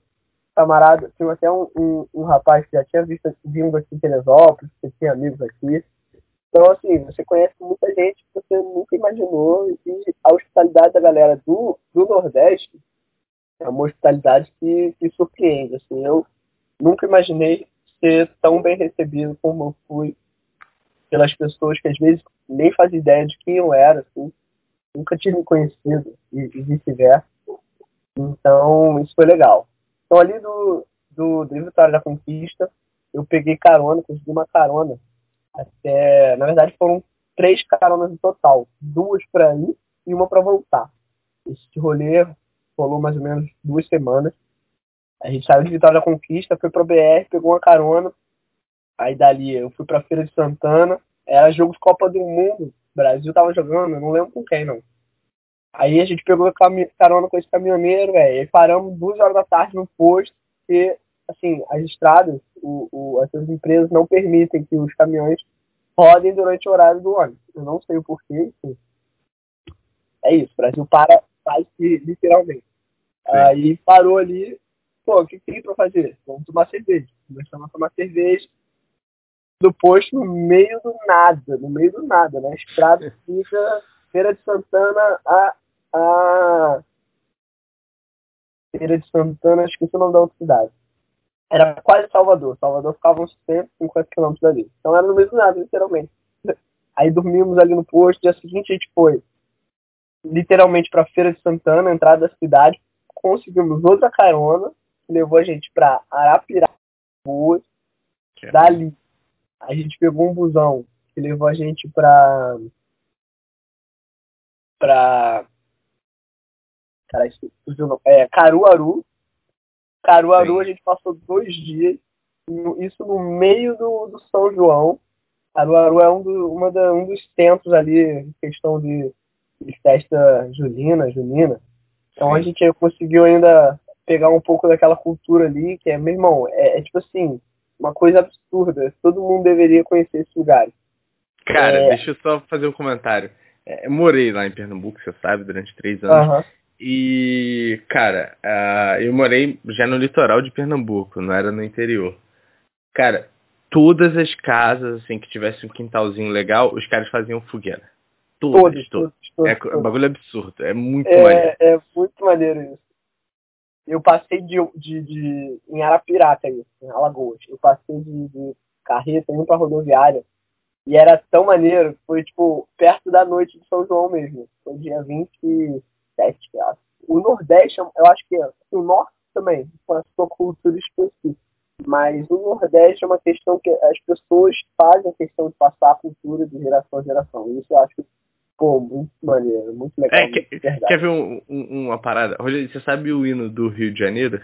camarada, tinha até um, um, um, rapaz que já tinha visto vindo aqui em Teresópolis, que tinha amigos aqui. Então, assim, você conhece muita gente que você nunca imaginou e a hospitalidade da galera do, do Nordeste é uma hospitalidade que, que surpreende. Assim, eu nunca imaginei ser tão bem recebido como eu fui pelas pessoas que às vezes nem fazia ideia de quem eu era, assim, nunca me conhecido e, e vice-versa. Então, isso foi legal. Então, ali do, do, do Vitória da Conquista, eu peguei carona, consegui uma carona. Até, na verdade, foram três caronas no total. Duas para ir e uma para voltar. Esse rolê rolou mais ou menos duas semanas. A gente saiu de Vitória da Conquista, foi para BR, pegou uma carona. Aí dali eu fui para Feira de Santana. Era jogo de Copa do Mundo. O Brasil tava jogando, eu não lembro com quem não. Aí a gente pegou carona com esse caminhoneiro, velho. E paramos duas horas da tarde no posto, porque, assim, as estradas, o, o, essas empresas não permitem que os caminhões rodem durante o horário do ônibus. Eu não sei o porquê, enfim. É isso, o Brasil para bike literalmente. Sim. Aí parou ali, pô, o que tem pra fazer? Vamos tomar cerveja. Começamos a tomar cerveja do posto no meio do nada, no meio do nada, né? Estrada fica Feira de Santana a, a Feira de Santana, esqueci o nome da outra cidade. Era quase Salvador. Salvador ficava uns 150 quilômetros dali. Então era no meio do nada, literalmente. Aí dormimos ali no posto. Dia seguinte a gente foi literalmente para Feira de Santana, entrada da cidade. Conseguimos outra carona que levou a gente para Arapiraca, Dali a gente pegou um busão que levou a gente pra. pra. Cara, é, Caruaru. Caruaru Sim. a gente passou dois dias, isso no meio do, do São João. Caruaru é um, do, uma da, um dos centros ali, questão de, de festa julina, junina. Então Sim. a gente conseguiu ainda pegar um pouco daquela cultura ali, que é, meu irmão, é, é tipo assim, uma coisa absurda. Todo mundo deveria conhecer esse lugar.
Cara, é... deixa eu só fazer um comentário. É, morei lá em Pernambuco, você sabe, durante três anos. Uhum. E, cara, uh, eu morei já no litoral de Pernambuco, não era no interior. Cara, todas as casas, assim, que tivesse um quintalzinho legal, os caras faziam fogueira. Todas, todos, todos. todos, todos é um bagulho absurdo, é muito
é,
maneiro.
É muito maneiro isso eu passei de, de, de em Arapiraca, aí, em Alagoas. Eu passei de, de carreta indo pra rodoviária. E era tão maneiro, foi tipo perto da noite de São João mesmo. Foi dia 27, acho. O Nordeste, eu acho que é. O Norte também, com a sua cultura específica. Mas o Nordeste é uma questão que as pessoas fazem a questão de passar a cultura de geração a geração. Isso eu acho Pô, muito maneiro, muito legal. É,
quer, quer ver um, um, uma parada? Rogério, você sabe o hino do Rio de Janeiro?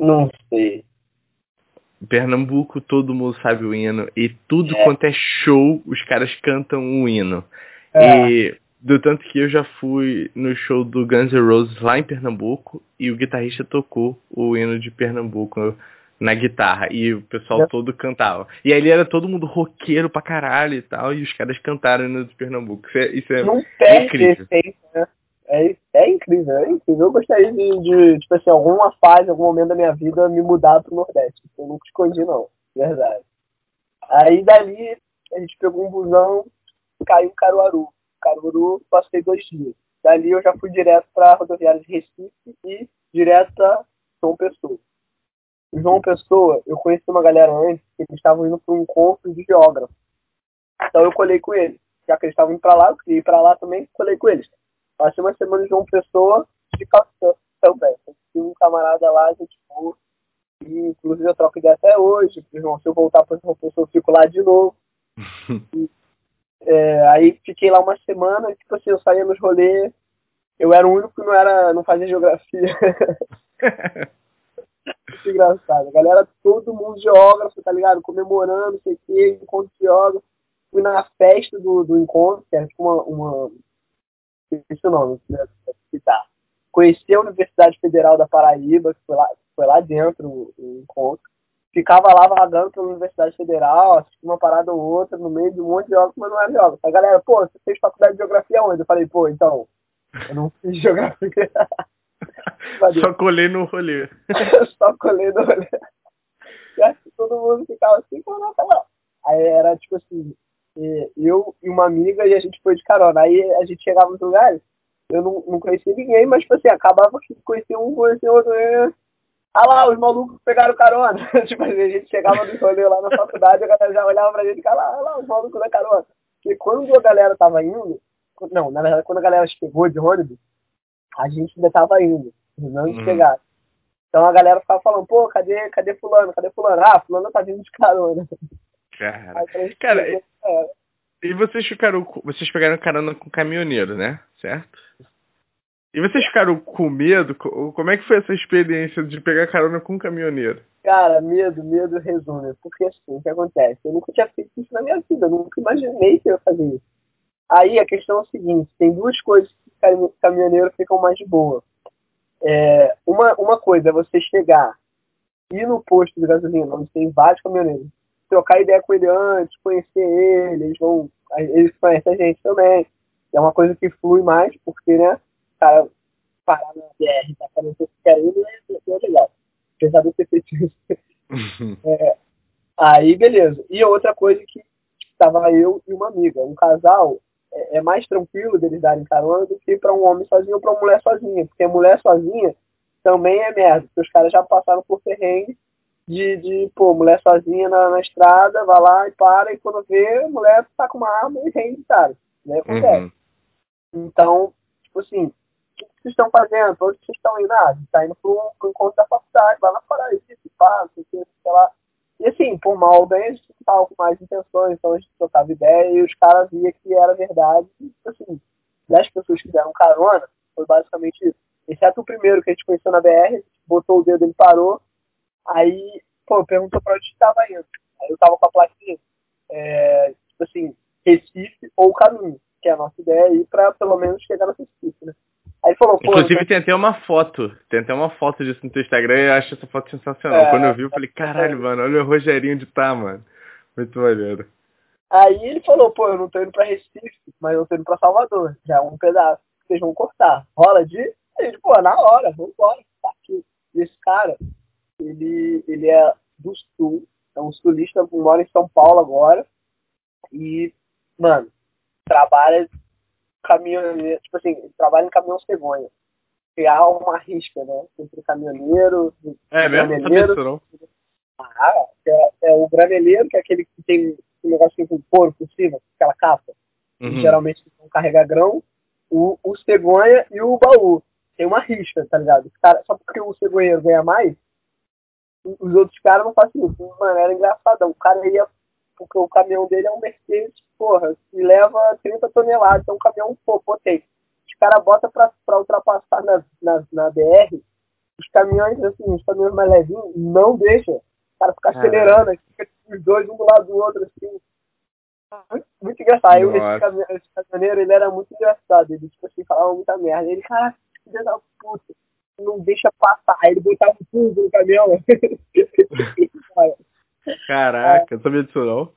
Não sei.
Pernambuco, todo mundo sabe o hino. E tudo é. quanto é show, os caras cantam o hino. É. E do tanto que eu já fui no show do Guns N' Roses lá em Pernambuco e o guitarrista tocou o hino de Pernambuco na guitarra e o pessoal é. todo cantava. E aí era todo mundo roqueiro pra caralho e tal, e os caras cantaram no de Pernambuco. Isso é, isso é
Não incrível. né? É, é incrível, é incrível. Eu gostaria de, de, tipo assim, alguma fase, algum momento da minha vida, me mudar pro Nordeste. Eu nunca escondi, não. Verdade. Aí dali, a gente pegou um busão e caiu em Caruaru. Caruaru, passei dois dias. Dali eu já fui direto pra rodoviária de Recife e direto pra São Pessoa. João Pessoa, eu conheci uma galera antes que eles estavam indo para um encontro de geógrafo. Então eu colei com eles. Já que eles estavam indo para lá, eu queria ir para lá também, colei com eles. Passei uma semana em João Pessoa de calção também. Tive um camarada lá, gente boa. E, inclusive eu troco ideia até hoje. João, se eu voltar para João Pessoa, eu fico lá de novo. é, aí fiquei lá uma semana, tipo assim, eu saía nos rolês. Eu era o único que não, era, não fazia geografia. muito engraçado. A galera, todo mundo geógrafo, tá ligado? Comemorando, sei o que, encontro de geógrafo. Fui na festa do, do encontro, que era tipo uma. uma... Esse nome, né? citar. Conheci a Universidade Federal da Paraíba, que foi lá, foi lá dentro o, o encontro. Ficava lá vagando pela Universidade Federal, assistindo uma parada ou outra, no meio de um monte de geógrafo, mas não era geógrafo. A galera, pô, você fez faculdade de geografia onde? Eu falei, pô, então, eu não fiz geografia.
Só colei no rolê.
Só colei no rolê. E aí todo mundo ficava assim, caraca, não. Aí era tipo assim, eu e uma amiga e a gente foi de carona. Aí a gente chegava nos lugares, eu não, não conhecia ninguém, mas tipo assim, acabava que conhecia um, conhecia outro. Ah lá, os malucos pegaram carona. tipo assim, a gente chegava no rolê lá na faculdade, a galera já olhava pra gente e ficava lá, ah lá, os malucos da carona. Porque quando a galera tava indo, não, na verdade, quando a galera chegou de ônibus, a gente ainda tava indo, não hum. chegar. Então a galera ficava falando, pô, cadê, cadê fulano, cadê fulano? Ah, fulano tá vindo de carona.
Cara, cara e, é. e vocês ficaram, vocês pegaram carona com caminhoneiro, né? Certo? E vocês ficaram com medo? Como é que foi essa experiência de pegar carona com um caminhoneiro?
Cara, medo, medo resume. Porque assim, o que acontece? Eu nunca tinha feito isso na minha vida, eu nunca imaginei que eu ia fazer isso. Aí a questão é o seguinte, tem duas coisas caminhoneiro ficam mais de boa. É, uma, uma coisa é você chegar, ir no posto de gasolina, onde tem vários caminhoneiros, trocar ideia com ele antes, conhecer ele, eles vão. Eles conhecem a gente também. É uma coisa que flui mais, porque, né, cara, parar na BR, tá falando que quer ir, não é legal. Apesar de eu ter feito isso. é, aí, beleza. E outra coisa que estava eu e uma amiga. Um casal é, é mais tranquilo deles darem carona do que para um homem sozinho ou para uma mulher sozinha. Porque a mulher sozinha também é merda. Porque os caras já passaram por perrengue de, de pô, mulher sozinha na, na, estrada, vai lá e para, e quando vê, a mulher tá com uma arma e rende, cara. Né? Acontece. Uhum. Então, tipo assim, o que vocês estão fazendo? Onde vocês estão indo? Ah, tá indo pro, pro encontro da faculdade, vai lá fora isso, pá, sei, sei lá. E assim, por mal bem, a gente tava com mais intenções, então a gente trocava ideia e os caras via que era verdade. E, tipo assim, 10 pessoas que deram carona, foi basicamente isso. Exceto o primeiro que a gente conheceu na BR, botou o dedo, ele parou. Aí, pô, perguntou pra onde estava indo. Aí eu tava com a plaquinha, é, tipo assim, Recife ou caminho, que é a nossa ideia ir pra pelo menos chegar no Recife, né? Aí falou, pô.
Inclusive tem até uma foto. Tem até uma foto disso no teu Instagram e eu acho essa foto sensacional. É, Quando eu vi, eu falei, caralho, é. mano, olha o Rogerinho de tá, mano. Muito maneiro.
Aí ele falou, pô, eu não tô indo pra Recife, mas eu tô indo pra Salvador. Já é um pedaço. Vocês vão cortar. Rola de? Ele, pô, na hora, vambora. Tá aqui. E esse cara, ele, ele é do sul, é um sulista, mora em São Paulo agora. E, mano, trabalha caminhoneiro, tipo assim, trabalha em caminhão cegonha. Criar uma risca, né? Entre caminhoneiro,
é,
graneleiro.
Mesmo?
Ah, é, é, o graneleiro, que é aquele que tem um negocinho com couro por cima, aquela capa. Uhum. geralmente vão carregar grão. O, o cegonha e o baú. Tem uma risca, tá ligado? Cara, só porque o cegonheiro ganha mais, os outros caras não fazem isso. Mano, era engraçadão. O cara ia porque o caminhão dele é um Mercedes, porra, que leva 30 toneladas, é um caminhão pô, potente. Os caras botam pra, pra ultrapassar na, na, na BR, os caminhões, assim, os caminhões mais levinhos, não deixam. O cara fica acelerando, fica os dois um do lado do outro, assim. Muito, muito engraçado. Aí esse, caminhão, esse caminhoneiro, ele era muito engraçado. Ele, tipo assim, falava muita merda. Ele, cara, filho da puta, não deixa passar. Ele botava tudo no caminhão.
Caraca, é. sabia disso não.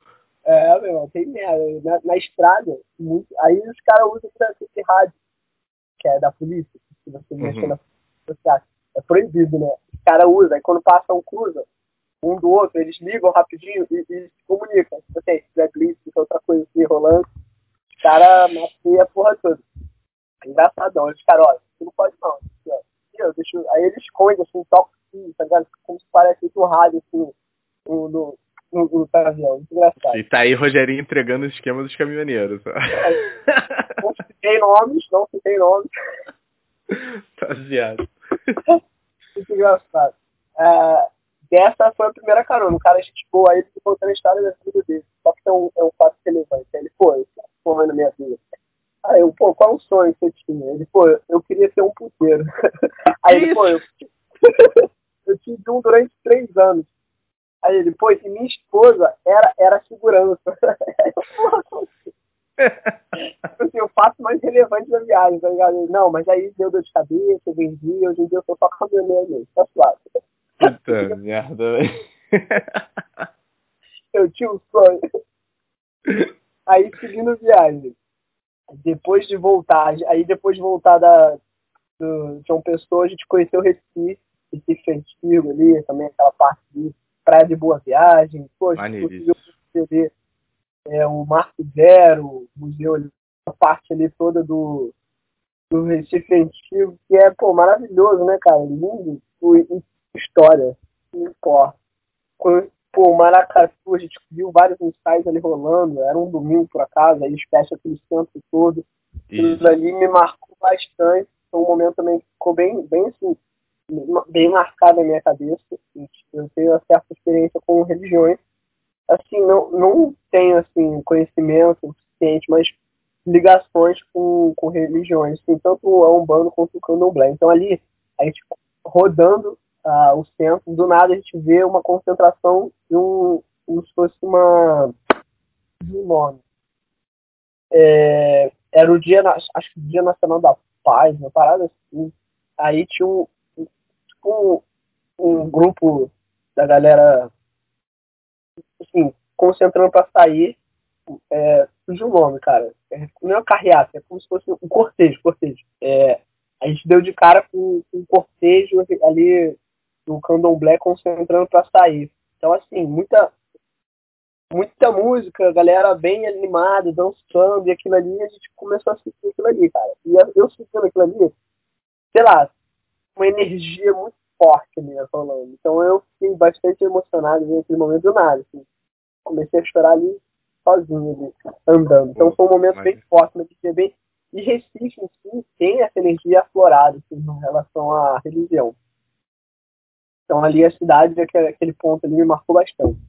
É, meu irmão, tem merda. Na, na estrada, muito... aí os caras usam esse rádio, que é da polícia, se você uhum. mexer na polícia, é proibido, né? Os caras usam, aí quando passam cruza, um do outro, eles ligam rapidinho e, e se comunicam. Tipo assim, se tiver blitz, se outra coisa assim rolando, os caras matam a porra toda. É engraçadão. Os caras, olha, você não pode não. Ó. Deixa eu... Aí eles escondem assim, tocam assim, tá ligado? Como se parece um rádio assim no, no, no, no. Muito engraçado.
E tá aí Rogerinho entregando o esquema dos caminhoneiros.
É, não citei nomes, não citei nomes.
Tá viado.
Muito engraçado. É, dessa foi a primeira carona. O cara gente boa aí, ficou contando a história da vida dele. Só que é um, é um fato relevante. Ele, pô, isso foi na minha vida. Aí eu, pô, qual é o sonho que você tinha? Ele, pô, eu queria ser um puteiro. Aí ele, pô, eu, eu tive um durante três anos. Aí ele, pô, e minha esposa era, era segurança. assim, o fato mais relevante da viagem, tá ligado? Não, mas aí deu dor de cabeça, eu vendi, hoje em dia eu sou só caminhoneiro mesmo, tá suave.
Puta merda, velho.
Eu tinha um sonho. Aí seguindo viagem. Depois de voltar, aí depois de voltar da, do João Pessoa, a gente conheceu o Recife, Recife Antigo ali, também aquela parte disso Praia de Boa Viagem, poxa, conseguiu ver é, o Marco Zero, o museu ali, a parte ali toda do, do Recife Antigo, que é, pô, maravilhoso, né, cara? Lindo, e história, não importa. Pô, Maracatu, a gente viu vários ensaios ali rolando, era um domingo por acaso, aí eles fecham aquele centro todo. Isso ali me marcou bastante. Foi um momento também que ficou bem, bem assim, bem marcada na minha cabeça. Eu tenho uma certa experiência com religiões. Assim, não, não tenho assim, conhecimento suficiente, mas ligações com, com religiões, assim, tanto a Umbanda quanto o Candomblé. Então ali, a gente rodando uh, o centro, do nada a gente vê uma concentração de um, como se fosse uma de um nome. É, era o dia, acho que o Dia Nacional da Paz, uma parada assim. Aí tinha um, um, um grupo da galera assim, concentrando para sair. É, o nome, cara. É, não é uma carreata, é como se fosse um cortejo, cortejo. É, A gente deu de cara com, com um cortejo ali do candomblé concentrando para sair. Então, assim, muita, muita música, galera bem animada, dançando, e aquilo ali, a gente começou a assistir aquilo ali, cara. E eu assistindo aquilo ali, sei lá, uma energia muito forte mesmo falando. Então eu fiquei bastante emocionado naquele momento do nada. Assim. Comecei a chorar ali sozinho, ali, andando. Então foi um momento bem forte, mas que bem. E Recife em si tem essa energia aflorada assim, em relação à religião. Então ali a cidade, aquele ponto ali me marcou bastante.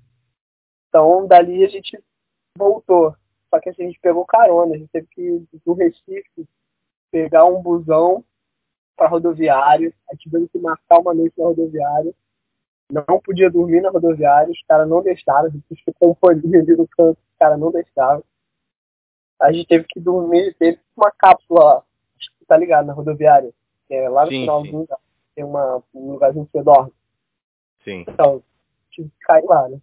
Então dali a gente voltou. Só que assim, a gente pegou carona, a gente teve que ir do Recife pegar um busão para rodoviária, a gente teve que marcar uma noite na rodoviária, não podia dormir na rodoviária, os caras não deixaram, a gente ficou companhia ali no canto, os caras não deixaram. A gente teve que dormir, teve uma cápsula, acho que tá ligado, na rodoviária, que é lá no sim, finalzinho, sim. tem uma, um lugarzinho que você dorme.
Sim.
Então, tive que cair lá, né?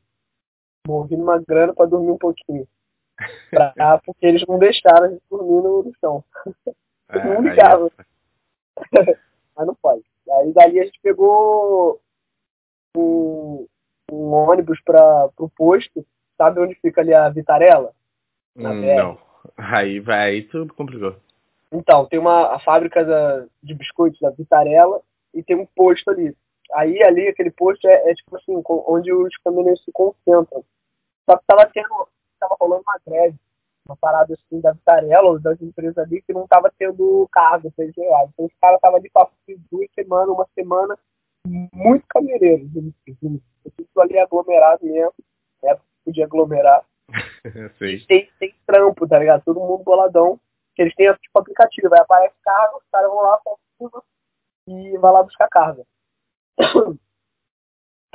Morri numa grana para dormir um pouquinho. Pra, porque eles não deixaram a gente dormir no, chão. É, não ligava. É... Mas não pode. Aí dali a gente pegou um, um ônibus para o posto. Sabe onde fica ali a Vitarella?
Hum, não. Aí, aí tudo complicou.
Então, tem uma a fábrica da, de biscoitos da Vitarella e tem um posto ali. Aí ali, aquele posto é, é tipo assim, onde os caminhoneiros se concentram. Só que tava tendo, tava rolando uma greve uma parada assim da Vitarella ou das empresas ali que não tava tendo cargo eles levar. Então os caras estavam ali para duas semanas, uma semana, muito caminhoneiros. Tudo ali aglomerado mesmo, né? Podia aglomerar. tem, tem trampo, tá ligado? Todo mundo boladão. Que eles têm tipo aplicativo, vai aparecer carga, os caras vão lá, confirma e vai lá buscar carga.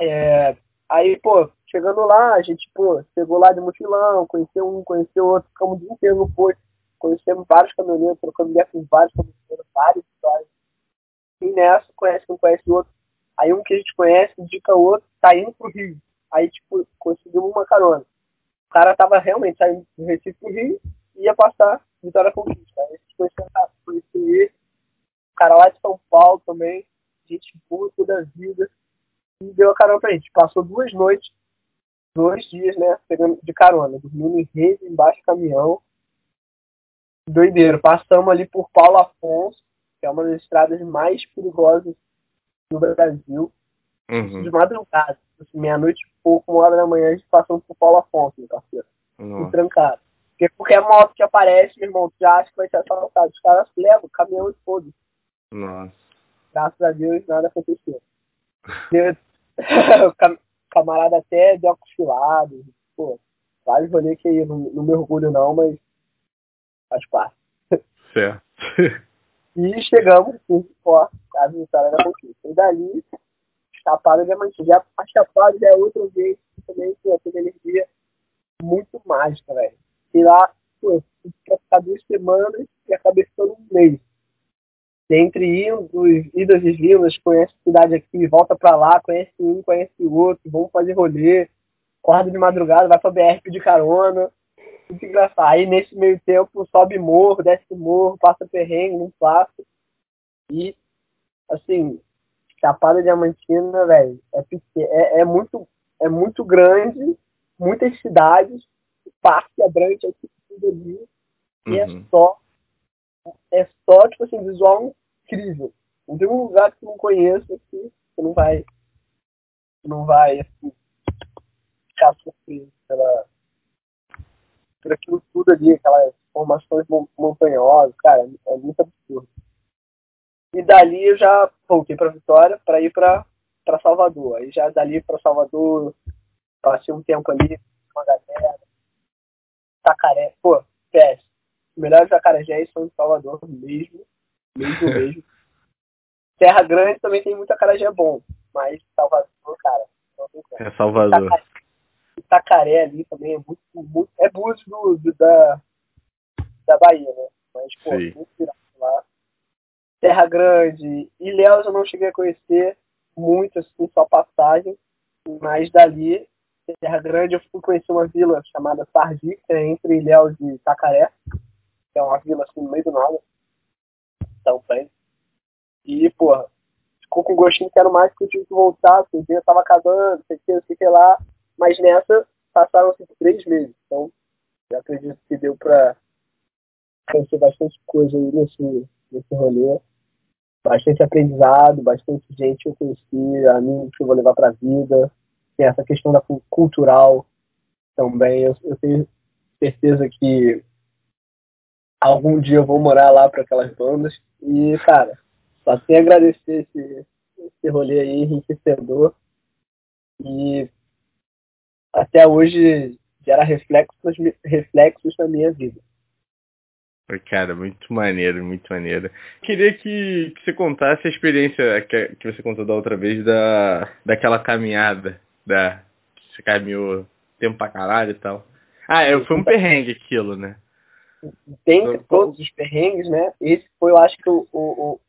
É, aí, pô, Chegando lá, a gente, pô, chegou lá de mochilão, conheceu um, conheceu outro, ficamos o dia inteiro no posto, conhecemos vários caminhoneiros, trocando ideia com vários caminhoneiros, várias histórias. E nessa, conhece um, conhece o outro. Aí um que a gente conhece, indica o outro, tá indo pro Rio. Aí, tipo, conseguimos uma carona. O cara tava realmente saindo do Recife pro Rio e ia passar Vitória Conquista. Aí a gente conheceu, o cara lá de São Paulo também, gente boa toda a vida. E deu a carona pra gente. Passou duas noites dois dias, né, pegando de carona, dormindo em rede, embaixo do caminhão. Doideiro. Passamos ali por Paulo Afonso, que é uma das estradas mais perigosas do Brasil. Uhum. De madrugada, assim, meia-noite e pouco, uma hora da manhã, a gente passou por Paulo Afonso, meu parceiro. Uhum. Trancado. Porque qualquer moto que aparece, meu irmão, tu já acha que vai ser assaltado. Os caras levam o caminhão e foda
Nossa.
Graças a Deus, nada aconteceu. camarada até de óculos filados, pô, vários rolês que aí, não, não me orgulho não, mas faz parte.
Certo.
e chegamos, sim, ó, a vitória da conquista. E dali, Chapada Diamantina. Já, a Chapada já é outro jeito também, pô, tem energia muito mágica, velho. E lá, pô, ficar duas semanas e acabei ficando um mês entre idos, idas e vindas, conhece a cidade aqui, volta pra lá, conhece um, conhece o outro, vamos fazer rolê, acorda de madrugada, vai pra BR pedir carona, muito engraçado. Aí nesse meio tempo sobe morro, desce morro, passa perrengue, não passa. E, assim, Chapada Diamantina, velho, é, é, é, muito, é muito grande, muitas cidades, o parque abrange aqui tudo ali, uhum. e é uhum. só é só, tipo assim, visual incrível. Não tem um lugar que não conheça que você não vai. Não vai assim, ficar surpreso pela, por aquilo tudo ali, aquelas formações montanhosas, cara, é muito absurdo. E dali eu já voltei para Vitória para ir para Salvador. Aí já dali para Salvador, passei um tempo ali com a galera. Tacaré, pô, PS. Melhores jacarejés são de Salvador mesmo. Mesmo, mesmo. Terra Grande também tem muita acarajé bom, mas Salvador, cara,
É Salvador.
Itacaré, Itacaré ali também é muito, muito é Búzios do, do, da, da Bahia, né? Mas, pô, Sim. muito virado lá. Terra Grande, Ilhéus eu não cheguei a conhecer muito, assim, só passagem, mas dali, Terra Grande, eu fui conhecer uma vila chamada Sardi, que é entre Ilhéus e Itacaré, que é uma vila assim no meio do nada. Então, bem. E, porra, ficou com gostinho que era mais que eu tive que voltar, porque o dia tava acabando, sei que, sei que lá. Mas nessa, passaram-se três meses. Então, eu acredito que deu pra conhecer bastante coisa aí nesse, nesse rolê. Bastante aprendizado, bastante gente eu conheci, amigos que eu vou levar pra vida. Tem essa questão da cultural também. Eu, eu tenho certeza que algum dia eu vou morar lá para aquelas bandas. E, cara, só tenho a agradecer esse, esse rolê aí enriquecedor. E até hoje gera reflexos, reflexos na minha vida.
Cara, muito maneiro, muito maneiro. Queria que, que você contasse a experiência que, que você contou da outra vez da, daquela caminhada, da, que você caminhou tempo pra caralho e tal. Ah, é, foi um perrengue aquilo, né?
Dentre todos os perrengues, né? Esse foi, eu acho que, o, o, o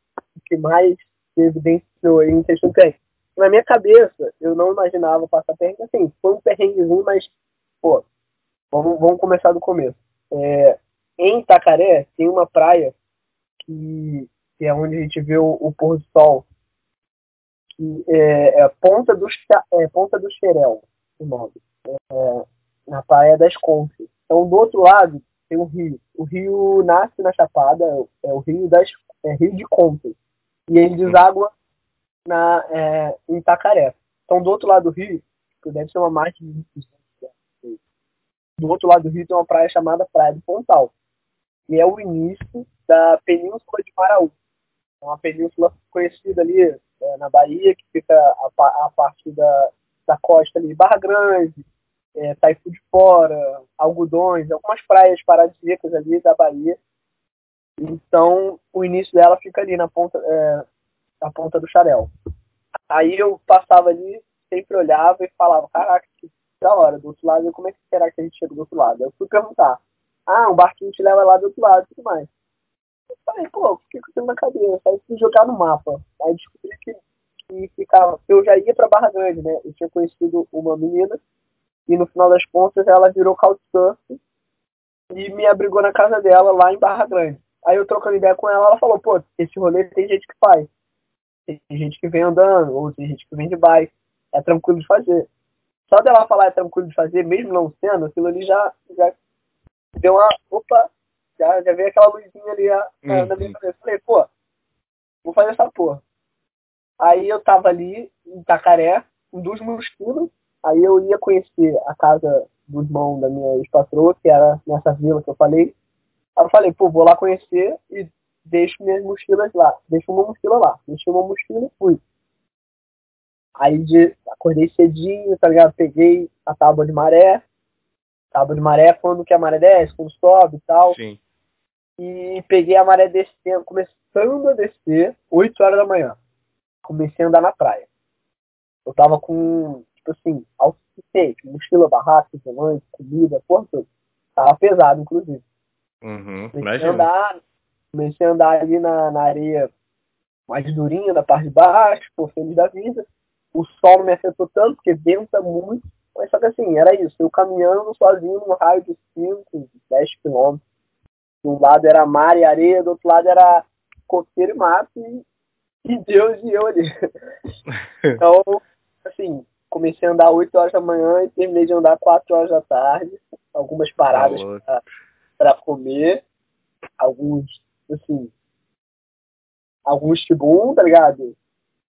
que mais se evidenciou em questão perrengue. Na minha cabeça, eu não imaginava passar perrengue assim. Foi um perrenguezinho, mas, pô, vamos, vamos começar do começo. É, em Itacaré, tem uma praia que, que é onde a gente vê o, o pôr do sol. Que é, é Ponta do, é, Ponta do Xerel, o nome. É, na Praia das Conchas. Então, do outro lado, tem o rio. O rio nasce na Chapada, é o rio das é Rio de Contas. E ele deságua na, é, em Itacaré. Então, do outro lado do rio, que deve ser uma margem de do outro lado do rio tem uma praia chamada Praia do Pontal, que é o início da Península de Maraú. É uma península conhecida ali é, na Bahia, que fica a, a parte da, da costa ali, Barra Grande, é, Taifu de Fora, Algodões, algumas praias paradisíacas ali da Bahia. Então, o início dela fica ali na ponta, é, na ponta do Xarel. Aí eu passava ali, sempre olhava e falava, caraca, que da hora, do outro lado, como é que será que a gente chega do outro lado? Eu fui perguntar, ah, um barquinho te leva lá do outro lado e tudo mais. Eu falei, pô, fiquei com isso na cabeça, aí fui jogar no mapa. Aí descobri que, que ficava, eu já ia pra Barra Grande, né? Eu tinha conhecido uma menina e no final das contas ela virou couchsurf e me abrigou na casa dela lá em Barra Grande. Aí eu trocando ideia com ela, ela falou, pô, esse rolê tem gente que faz. Tem gente que vem andando, ou tem gente que vem de bike. É tranquilo de fazer. Só dela falar é tranquilo de fazer, mesmo não sendo, aquilo ali já, já deu uma. Opa! Já, já veio aquela luzinha ali a, uhum. na minha cabeça. Falei, pô, vou fazer essa porra. Aí eu tava ali em Itacaré, com duas mosquitos, Aí eu ia conhecer a casa do irmão da minha ex-patroa, que era nessa vila que eu falei. Aí eu falei, pô, vou lá conhecer e deixo minhas mochilas lá. Deixo uma mochila lá. Deixei uma mochila e fui. Aí de, acordei cedinho, tá ligado? Peguei a tábua de maré. Tábua de maré é quando que a maré desce, quando sobe e tal.
Sim.
E peguei a maré descendo, começando a descer, 8 horas da manhã. Comecei a andar na praia. Eu tava com tipo assim, autossuficiente. Mochila, barraca, volante, comida, porra tudo. Tava pesado, inclusive.
Uhum,
comecei, a andar, comecei a andar ali na, na areia mais durinha, da parte de baixo, por feliz da vida. O sol não me afetou tanto, porque venta muito. Mas só que assim, era isso. Eu caminhando sozinho num raio de 5, 10 quilômetros. De um lado era mar e areia, do outro lado era coqueiro e mato. E, e Deus e eu ali. então, assim, comecei a andar 8 horas da manhã e terminei de andar 4 horas da tarde. Algumas paradas tá para comer. Alguns, assim, alguns tibum, tá ligado?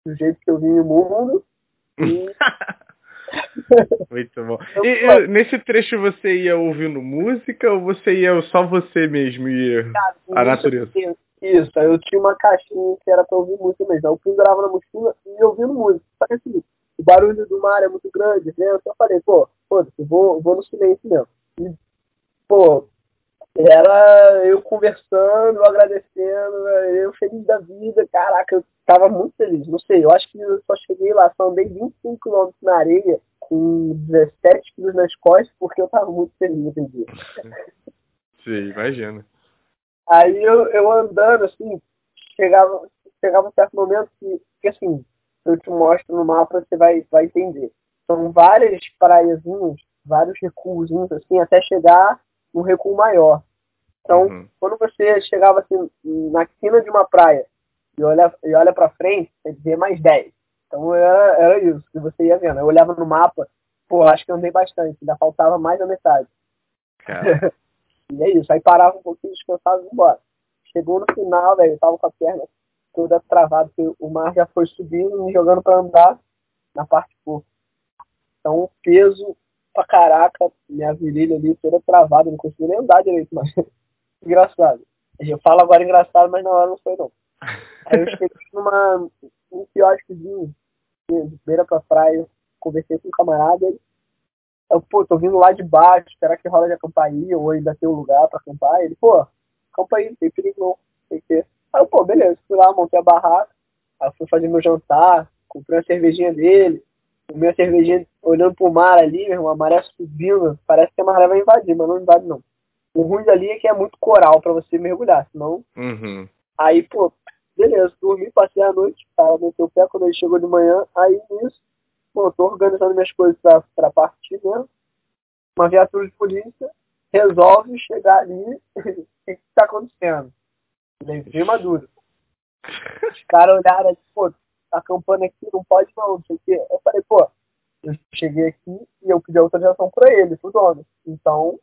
Do jeito que eu vim no mundo. E...
Muito bom. E, e, nesse trecho você ia ouvindo música ou você ia só você mesmo e a natureza?
Isso, eu tinha uma caixinha que era pra ouvir música mesmo. Eu pendurava na mochila e ouvindo música. Só que assim, o barulho do mar é muito grande, né? Eu só falei, pô, foda-se, vou, vou no silêncio mesmo. E, pô, era eu conversando, agradecendo, eu feliz da vida, caraca, eu tava muito feliz, não sei, eu acho que eu só cheguei lá, só andei 25 km na areia, com 17 quilos nas costas, porque eu tava muito feliz naquele dia.
Sim, imagina.
Aí eu, eu andando, assim, chegava, chegava um certo momento que, que assim, eu te mostro no mapa, você vai, vai entender. São várias praiazinhas, vários recuos, assim, até chegar num recuo maior. Então, uhum. quando você chegava assim, na quina de uma praia e olha, e olha pra frente, quer dizer mais 10. Então era, era isso que você ia vendo. Eu olhava no mapa, pô, acho que andei bastante, ainda faltava mais da metade. e é isso, aí parava um pouquinho, descansava e embora. Chegou no final, velho, eu tava com a perna toda travada, porque o mar já foi subindo, me jogando para andar na parte curta. Então, peso pra caraca, minha virilha ali toda travada, não consigo nem andar direito, mas engraçado. Eu falo agora engraçado, mas na hora não foi não. Aí eu cheguei numa, um quiosquezinho, de beira pra praia, conversei com um camarada, ele, eu, pô, tô vindo lá de baixo, será que rola de acampar aí, ou ainda tem um lugar pra acampar? Ele, pô, acampa aí, não tem perigo não, tem que Aí eu, pô, beleza, fui lá, montei a barraca, aí fui fazer meu jantar, comprei uma cervejinha dele, comi a cervejinha olhando pro mar ali, meu irmão, a maré subindo, parece que a maré vai invadir, mas não invade não. O ruim dali é que é muito coral para você mergulhar, senão.
Uhum.
Aí, pô, beleza, dormi, passei a noite, cara, meteu o pé quando ele chegou de manhã, aí nisso, pô, tô organizando minhas coisas pra, pra partir mesmo. Uma viatura de polícia resolve chegar ali, o que, que tá acontecendo? Levei maduro. Os caras olharam assim, pô, acampando aqui, não pode não, não sei o quê. Eu falei, pô, eu cheguei aqui e eu pedi autorização pra ele, pro dono. Então,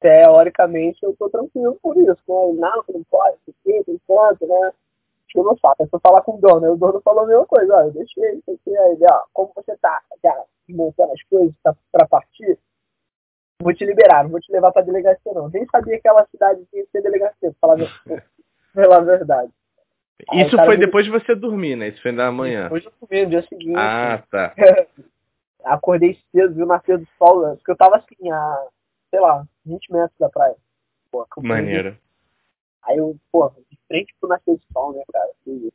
teoricamente, eu tô tranquilo por isso. Né? Não, não pode, não sei tem quanto, né? Eu não saco, é só falar com o dono. Aí o dono falou a mesma coisa, ó, eu deixei, não sei o que. Aí ele, ó, como você tá já montando as coisas pra, pra partir, vou te liberar, não vou te levar pra delegacia não. Nem sabia que aquela cidade tinha que ser delegacia, pra falar, pela verdade.
Isso foi depois de você dormir, né? Isso foi na manhã.
Depois eu dormi, no dia seguinte.
Ah, tá.
Acordei cedo, vi o nascer do sol, né? porque eu tava assim, a, sei lá, 20 metros da praia.
Pô, Maneiro.
Aí eu, pô, de frente pro nascer do sol, né, cara? Que isso.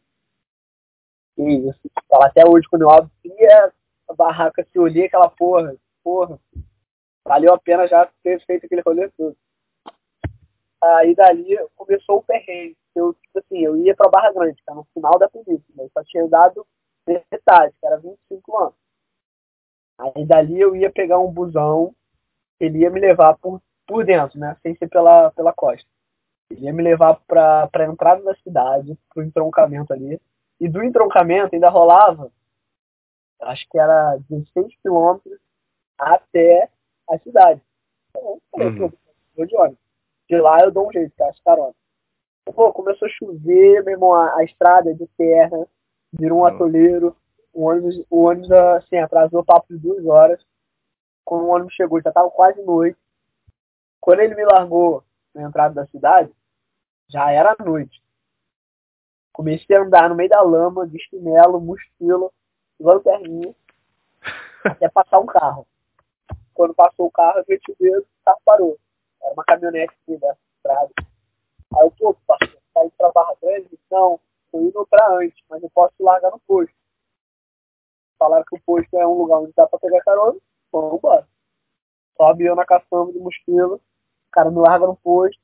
Que isso. Até hoje, quando eu abria a barraca, se olhei aquela porra, porra, valeu a pena já ter feito aquele rolê todo. Aí dali começou o perrengue. Eu, assim, eu ia pra Barra Grande, era no final da película. Eu só tinha andado metade, que era 25 anos. Aí dali eu ia pegar um busão, ele ia me levar por, por dentro, né? Sem ser pela, pela costa. Ele ia me levar pra, pra entrada da cidade, pro entroncamento ali. E do entroncamento ainda rolava, acho que era 16 quilômetros até a cidade. Então, eu uhum. vou de ônibus. De lá eu dou um jeito, tá? Carona. Pô, começou a chover, meu irmão, a, a estrada de terra, virou um uhum. atoleiro. O ônibus, o ônibus, assim, atrasou o papo de duas horas. Quando o ônibus chegou, já tava quase noite. Quando ele me largou na entrada da cidade, já era noite. Comecei a andar no meio da lama, de chinelo, mochila, lanterninha, até passar um carro. Quando passou o carro, meti o dedo, o carro parou. Era uma caminhonete assim, da estrada. Aí eu, pô, parceiro, saí pra Barra Grande? Não, tô indo pra antes, mas eu posso largar no posto. Falaram que o posto é um lugar onde dá pra pegar carona, vamos. Sobe eu na caçamba de mochila, o cara me larga no posto.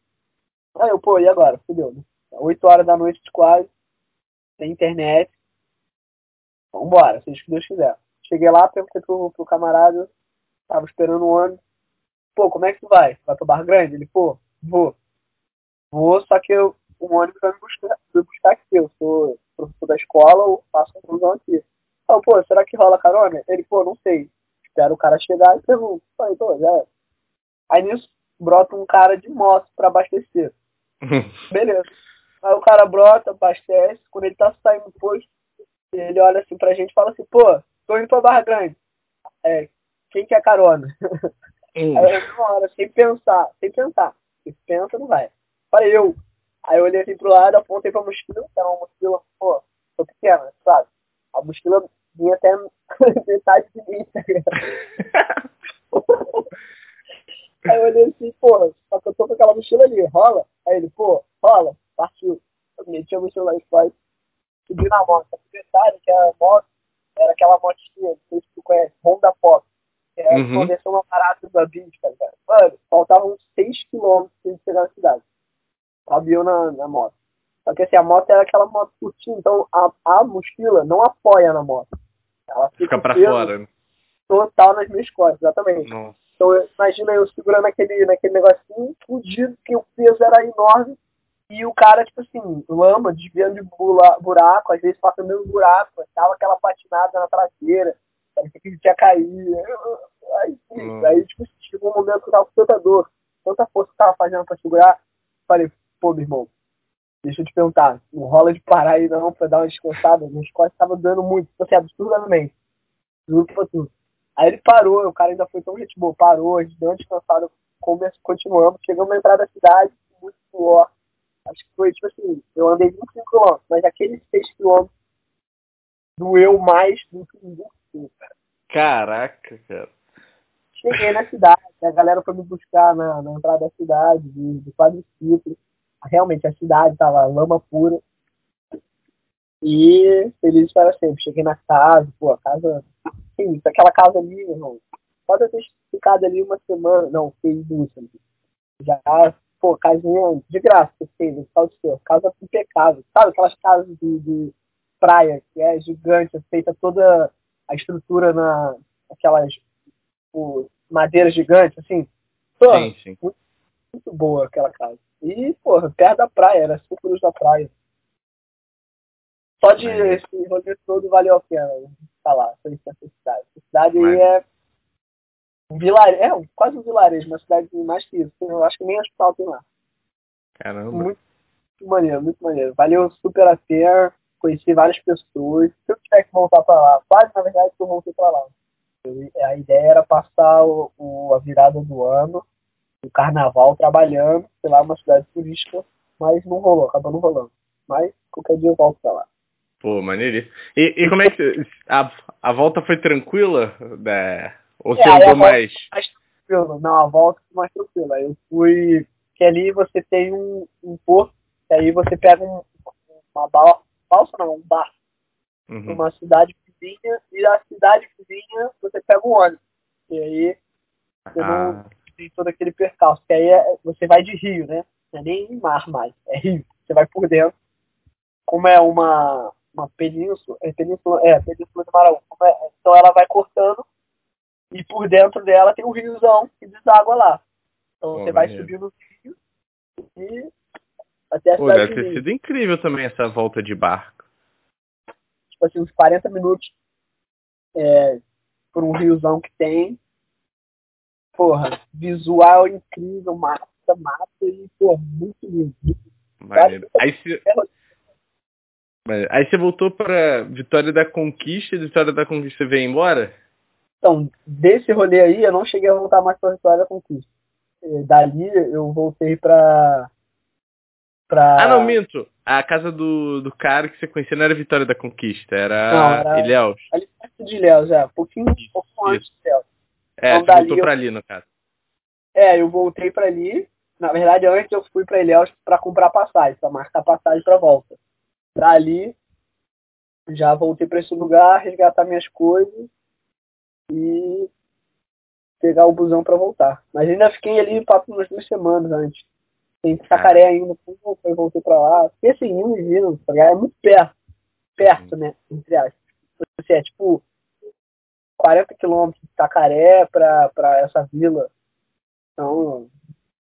Aí eu, pô, e agora? Fudeu, né? 8 horas da noite quase, sem internet. Vambora, seja o que Deus quiser. Cheguei lá, perguntei pro, pro camarada, tava esperando um ônibus. Pô, como é que tu vai? Vai pro Bar Grande? Ele, pô, vou. Vou, só que eu, o ônibus vai me buscar, me buscar aqui. Eu sou professor da escola, ou faço conclusão aqui. Então, pô, será que rola carona? Ele, pô, não sei. Espero o cara chegar e pergunto. Falei, pô, já Aí nisso, brota um cara de moto pra abastecer. Beleza. Aí o cara brota, abastece. Quando ele tá saindo do posto, ele olha assim pra gente e fala assim, pô, tô indo pra Barra Grande. É, quem quer carona? Hum. Aí eu, uma hora, sem pensar, sem pensar. Se pensa, não vai. Falei, eu. Aí eu olhei assim pro lado, apontei pra mochila, que era uma mochila, pô, tô pequena, sabe? A mochila vinha até metade de mim, tá Aí eu olhei assim, pô, só que eu tô com aquela mochila ali, rola? Aí ele, pô, rola, partiu. Eu meti a mochila lá e faz, subi na moto. A detalhe que a moto era aquela motinha, não sei se tu conhece, Honda Pop. É uhum. conversão mais barata da tá ligado? Mano, faltavam 6 km pra gente chegar na cidade. Eu na, na moto. Só que assim, a moto era aquela moto curtinha, então a, a mochila não apoia na moto.
Ela fica, fica pra fora. Né?
Total nas minhas costas, exatamente.
Nossa.
Então imagina eu segurando aquele, naquele negocinho, fudido, que o peso era enorme, E o cara, tipo assim, lama, desviando de buraco, às vezes passa meio buraco, tava aquela patinada na traseira, que ele tinha caído. Aí, hum. aí tipo, chegou um momento que eu tava com tanta dor, tanta força que eu tava fazendo pra segurar. Falei, pô, meu irmão, deixa eu te perguntar, não rola de parar aí não pra dar uma descansada? Minhas costas estavam dando muito, tipo assim, absurdamente. Juro pra tudo. Aí ele parou, o cara ainda foi tão gente boa, parou, a gente deu uma descansada, continuamos, chegamos na entrada da cidade, muito suor. Acho que foi, tipo assim, eu andei 25 km, mas aqueles 6 km doeu mais do que 25,
cara. Caraca, cara.
Cheguei na cidade, a galera foi me buscar na, na entrada da cidade, de, de quadriciclo. Realmente, a cidade tava lama pura. E feliz para sempre. Cheguei na casa, pô, a casa. Sim, aquela casa ali, irmão. Pode ter ficado ali uma semana. Não, fez duas. Já, pô, casinha de graça que fez, tal de seu. Casa impecável. Sabe aquelas casas de, de praia, que é gigante, feita toda a estrutura na. aquelas tipo, madeiras gigantes, assim. Pô, sim, sim. Muito, muito boa aquela casa. E, porra, perto da praia, era minutos da praia. Só de Mas... esse rolê todo valeu a pena falar sobre essa cidade. A cidade aí é um vilarejo, é quase um vilarejo, uma cidade mais que isso. Eu acho que nem hospital tem lá.
Caramba.
Muito, muito maneiro, muito maneiro. Valeu super a pena. Conheci várias pessoas. Se eu tiver que voltar pra lá, quase na verdade que eu voltei pra lá. A ideia era passar o, o, a virada do ano, o carnaval trabalhando, sei lá, uma cidade turística, mas não rolou, acabou não rolando. Mas qualquer dia eu volto pra lá.
Pô, maneiríssimo. E, e como é que. A, a volta foi tranquila? Né? Ou você é, andou mais. mais
tranquilo. Não, a volta foi mais tranquila. Eu fui. Que ali você tem um, um porto, e aí você pega um, uma balsa, não, um barco. Uhum. Uma cidade vizinha, e da cidade vizinha você pega um ônibus. E aí você ah. não tem todo aquele percalço. Que aí é, você vai de rio, né? Não é nem mar mais, é rio. Você vai por dentro. Como é uma, uma península, é península, é, península de Maraú. É, então ela vai cortando e por dentro dela tem um riozão que deságua lá. Então você vai subir no rio e até
Pô, deve ter sido incrível também essa volta de barco.
Tipo assim, uns 40 minutos é, por um riozão que tem. Porra, visual incrível, mata, mata e, pô, muito lindo.
Aí. É Aí você voltou para Vitória da Conquista e Vitória da Conquista você veio embora?
Então, desse rolê aí, eu não cheguei a voltar mais para Vitória da Conquista. Dali, eu voltei para pra...
Ah, não, minto. A casa do, do cara que você conhecia não era Vitória da Conquista, era, não, era... Ilhéus.
Ali perto de Ilhéus, é. Um pouquinho, um pouco antes de Ilhéus.
É, então, você voltou eu... pra ali, no caso.
É, eu voltei para ali. Na verdade, antes eu fui para Ilhéus para comprar passagem, para marcar passagem para volta. Dali, já voltei para esse lugar, resgatar minhas coisas e pegar o busão para voltar. Mas ainda fiquei ali papo umas duas semanas antes. Tem Sacaré ainda, eu voltei para lá. Fiquei assim, e vindo, tá É muito perto. Perto, né? Entre aspas. Assim, é tipo 40 quilômetros de Sacaré para essa vila. Então,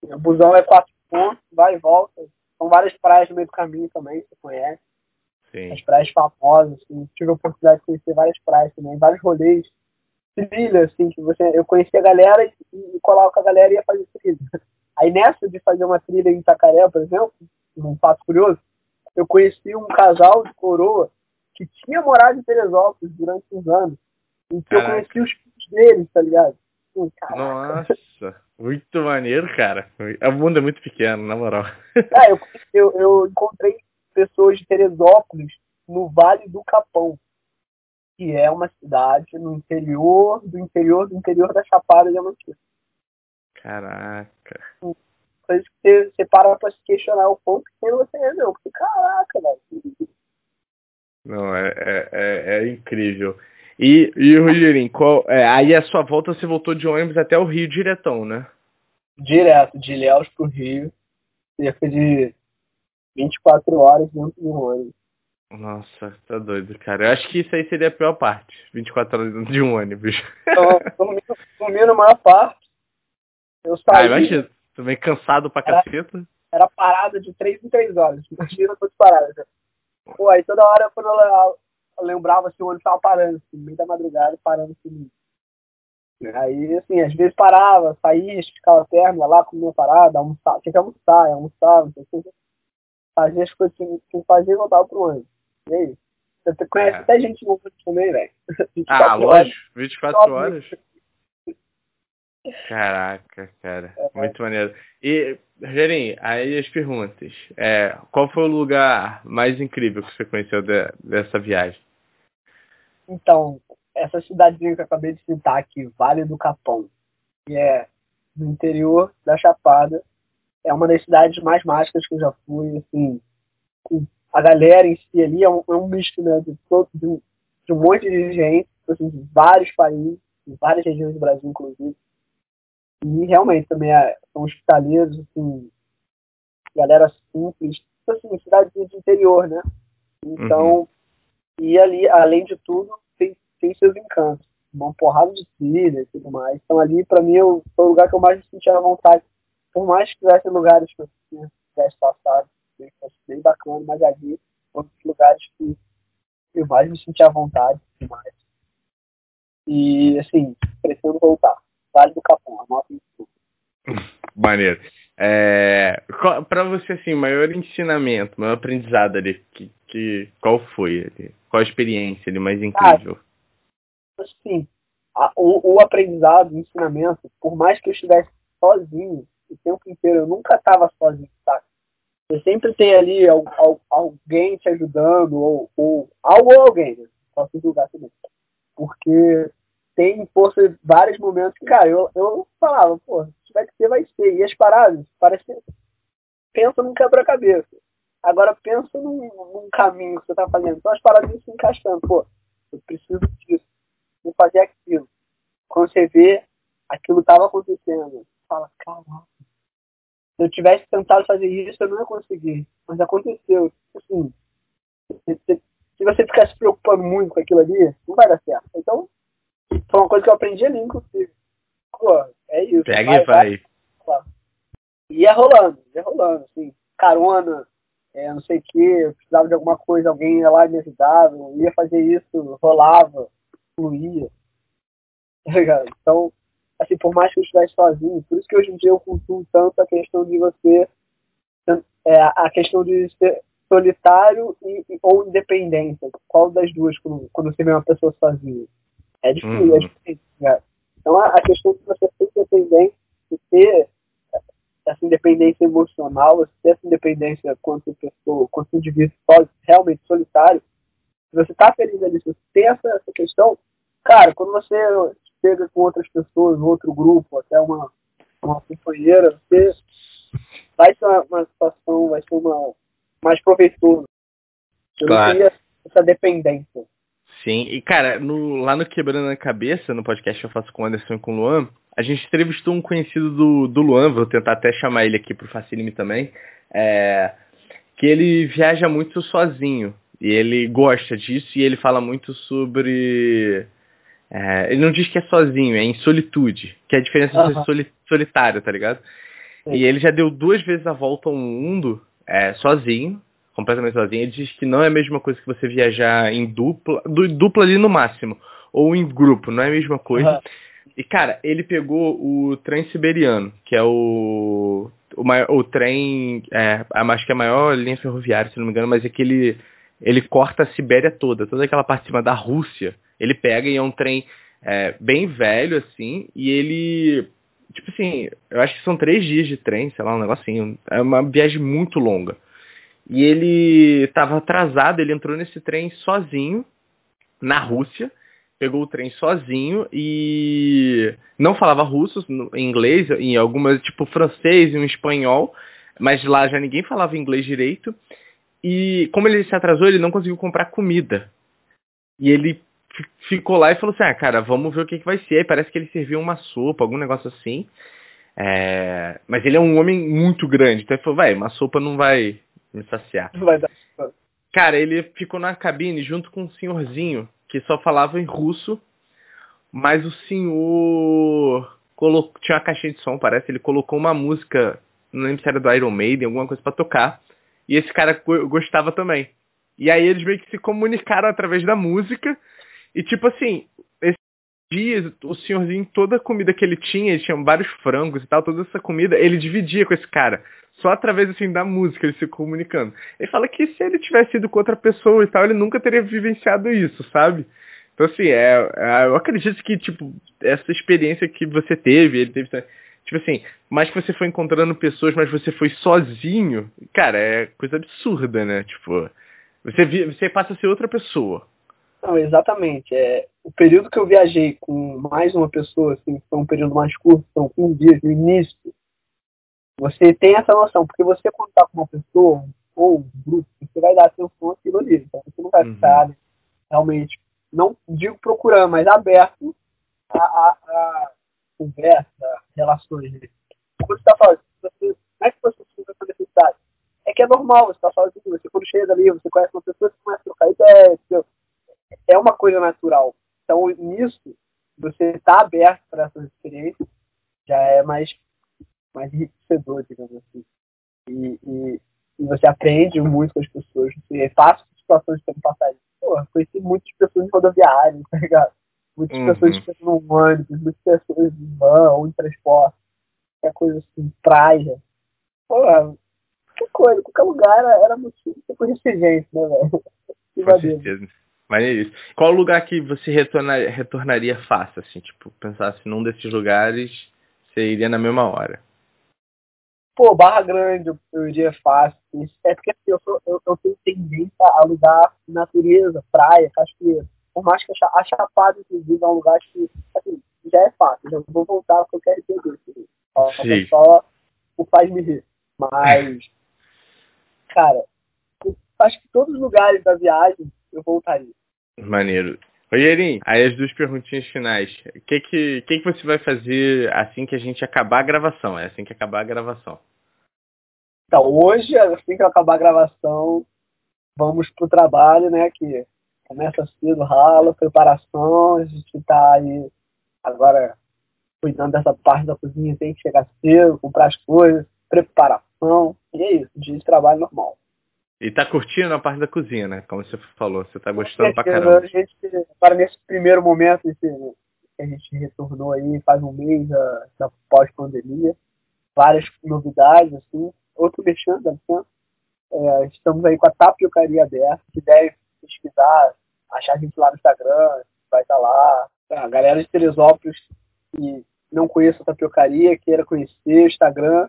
o busão é quatro pontos, vai e volta. São várias praias no meio do caminho também, você conhece. Sim. As praias famosas, assim. Tive a oportunidade de conhecer várias praias também, vários rolês. Trilha, assim, que você. Eu conhecia a galera e, e colava com a galera e ia fazer trilha. Aí nessa de fazer uma trilha em Itacaré, por exemplo, um fato curioso, eu conheci um casal de coroa que tinha morado em Teresópolis durante uns anos. E que eu conheci os filhos deles, tá ligado?
Nossa, muito maneiro, cara. O mundo é muito pequeno, na moral.
Ah, eu, eu, eu encontrei pessoas de Teresópolis no Vale do Capão, que é uma cidade no interior do interior do interior da Chapada Diamantina.
Caraca.
Coisa que você, você para pra se questionar o ponto que você resolveu. Porque, caraca, velho.
Não, é, é, é, é incrível. E, e Rogerinho, qual, é, aí a sua volta você voltou de ônibus até o Rio diretão, né?
Direto, de Ilhéus pro Rio. Cerca de 24 horas dentro do ônibus.
Nossa, tá doido, cara. Eu acho que isso aí seria a pior parte. 24 horas dentro de um ônibus.
Então, dormi, na maior parte. Eu saí.
Ah, imagina. Também cansado pra caceta.
era parada de três em três horas. Imagina quantas paradas. Pô, aí toda hora quando ela eu lembrava assim, o ônibus tava parando, assim, no meio da madrugada, parando assim. Aí, assim, às vezes parava, saía, ficava perto, ia lá, comia parada, almoçava, tinha que almoçar, almoçava, não sei o que. Fazia as coisas que, que fazia e voltava pro ônibus. E aí? Você conhece é. até gente nova também, velho.
Ah, lógico, 24 horas. Caraca, cara, é, muito maneiro. E, Rogerinho, aí as perguntas. É, qual foi o lugar mais incrível que você conheceu de, dessa viagem?
Então, essa cidadezinha que eu acabei de citar aqui, Vale do Capão, que é no interior da Chapada, é uma das cidades mais mágicas que eu já fui, assim, a galera em si ali é um, é um misto, né, de, todo, de, um, de um monte de gente, assim, de vários países, de várias regiões do Brasil, inclusive, e realmente também é, são hospitaleiros, assim, galera simples, tipo assim, cidade de interior, né? Então, uhum. e ali, além de tudo, tem, tem seus encantos. Uma porrada de trilha e tudo mais. Então ali, para mim, eu, foi o lugar que eu mais me sentia à vontade. Por mais que tivesse lugares que eu tivesse passado, que fosse bem bacana, mas ali, outros lugares que eu mais me sentia à vontade e mais. E, assim, pretendo voltar. Vale do Capão, anota isso.
Maneiro. É, para você, assim, maior ensinamento, maior aprendizado ali, que, que, qual foi ali? Qual a experiência ali mais incrível?
Ah, assim, a, o, o, aprendizado, o ensinamento, por mais que eu estivesse sozinho o tempo inteiro, eu nunca estava sozinho, tá? Você sempre tem ali al, al, alguém te ajudando, ou, ou algo ou alguém, né? Posso julgar também. Porque tem, por vários momentos que, cara, eu, eu falava, pô, se tiver que ser, vai ser. E as paradas, parece que pensa num quebra-cabeça. Agora pensa num, num, caminho que você tá fazendo. Então as paradas se encaixando, pô, eu preciso disso, vou fazer aquilo. Quando você vê, aquilo tava acontecendo. Fala, caraca. Se eu tivesse tentado fazer isso, eu não ia conseguir. Mas aconteceu. Assim, se, se, se você ficar se preocupando muito com aquilo ali, não vai dar certo. Então, foi uma coisa que eu aprendi ali, inclusive. Pô, é isso.
Pega vai, e vai. vai.
Ia rolando, ia rolando, assim, carona, é, não sei o que, eu precisava de alguma coisa, alguém ia lá e me ajudava, ia fazer isso, rolava, fluía. Tá então, assim, por mais que eu estivesse sozinho, por isso que hoje em dia eu cultuo tanto a questão de você, é, a questão de ser solitário e, ou independência. Qual das duas quando, quando você vê uma pessoa sozinha? É difícil, é uhum. é difícil. Né? Então a, questão de você ser independente, de ter essa independência emocional, ter essa independência quanto pessoa, quanto indivíduo realmente solitário, se você está feliz ali, se você tem essa, essa questão, cara, quando você chega com outras pessoas, outro grupo, até uma, uma companheira, você vai ser uma, uma situação, vai ser uma mais proveitoso. Você claro. não essa dependência.
Sim, e cara, no, lá no Quebrando a Cabeça, no podcast que eu faço com o Anderson e com o Luan, a gente entrevistou um conhecido do, do Luan, vou tentar até chamar ele aqui pro Facilime também, é, que ele viaja muito sozinho, e ele gosta disso, e ele fala muito sobre... É, ele não diz que é sozinho, é em solitude, que é a diferença de ser soli, solitário, tá ligado? Sim. E ele já deu duas vezes a volta ao mundo é, sozinho, completamente sozinho. Ele diz que não é a mesma coisa que você viajar em dupla, dupla ali no máximo, ou em grupo, não é a mesma coisa. Uhum. E, cara, ele pegou o trem siberiano, que é o, o, maior, o trem, é, acho que é a maior linha ferroviária, se não me engano, mas é que ele, ele corta a Sibéria toda, toda aquela parte de cima da Rússia. Ele pega e é um trem é, bem velho, assim, e ele, tipo assim, eu acho que são três dias de trem, sei lá, um negocinho. É uma viagem muito longa. E ele estava atrasado, ele entrou nesse trem sozinho, na Rússia, pegou o trem sozinho e não falava russo, inglês, em algumas, tipo francês e um espanhol, mas lá já ninguém falava inglês direito. E como ele se atrasou, ele não conseguiu comprar comida. E ele ficou lá e falou assim, ah, cara, vamos ver o que, que vai ser. Parece que ele serviu uma sopa, algum negócio assim. É... Mas ele é um homem muito grande, então ele falou, vai, uma sopa não vai me saciar.
Vai dar.
Cara, ele ficou na cabine junto com um senhorzinho que só falava em russo, mas o senhor colocou, tinha uma caixinha de som, parece, ele colocou uma música não lembro se era do Iron Maiden, alguma coisa para tocar. E esse cara gostava também. E aí eles meio que se comunicaram através da música. E tipo assim, esses dias, o senhorzinho, toda a comida que ele tinha, ele tinha vários frangos e tal, toda essa comida, ele dividia com esse cara. Só através, assim, da música, ele se comunicando. Ele fala que se ele tivesse ido com outra pessoa e tal, ele nunca teria vivenciado isso, sabe? Então, assim, é, é, eu acredito que, tipo, essa experiência que você teve, ele teve Tipo assim, mais que você foi encontrando pessoas, mas você foi sozinho, cara, é coisa absurda, né? Tipo, você, você passa a ser outra pessoa.
Não, exatamente. É, o período que eu viajei com mais uma pessoa, assim, foi um período mais curto, são 15 dias no início, você tem essa noção, porque você quando tá com uma pessoa ou um grupo, você vai dar atenção àquilo ali. Então você não vai uhum. ficar realmente, não digo procurando, mas aberto a, a, a conversa, relações. Quando você está falando, você, como é que você sente essa necessidade? É que é normal, você está sozinho, você quando chega ali, você conhece uma pessoa, você começa a trocar ideia, entendeu? é uma coisa natural. Então, nisso, você está aberto para essas experiências, já é mais, mais enriquecedor, digamos assim. E, e, e, você aprende muito com as pessoas, você passa situações que você não passaria. Pô, conheci muitas pessoas em rodoviárias, tá ligado? Muitas uhum. pessoas que estão no ônibus, muitas pessoas em van ou em transporte, qualquer coisa assim, praia. Pô, qualquer coisa, qualquer lugar era, era motivo conhecer gente, né, velho?
Com certeza. Mas é isso. Qual lugar que você retornar, retornaria fácil, assim? Tipo, pensasse num desses lugares, você iria na mesma hora.
Pô, Barra Grande eu iria fácil. É porque assim, eu, sou, eu, eu tenho tendência a lugar natureza, praia, cachoeira. Por mais que a Chapada, inclusive, é um lugar que, assim, já é fácil. Já vou voltar porque eu quero entender. Assim, só, só o faz me rir. Mas, cara, acho que todos os lugares da viagem eu voltaria.
Maneiro. Rogerinho, aí as duas perguntinhas finais. O que que, que que você vai fazer assim que a gente acabar a gravação? É assim que acabar a gravação.
Então, hoje, assim que acabar a gravação, vamos pro trabalho, né? Que começa cedo, rala, preparação, a gente tá aí agora cuidando dessa parte da cozinha, tem que chegar cedo, comprar as coisas, preparação, e é isso, dia de trabalho normal.
E tá curtindo a parte da cozinha, né? Como você falou, você tá gostando pra caramba.
A gente, para nesse primeiro momento esse, que a gente retornou aí faz um mês da, pós-pandemia, várias novidades, assim, outro mexendo, assim, é, estamos aí com a tapiocaria aberta, que deve pesquisar, achar a gente lá no Instagram, vai estar tá lá. A galera de Teresópolis que não conhece a tapiocaria, queira conhecer, o Instagram,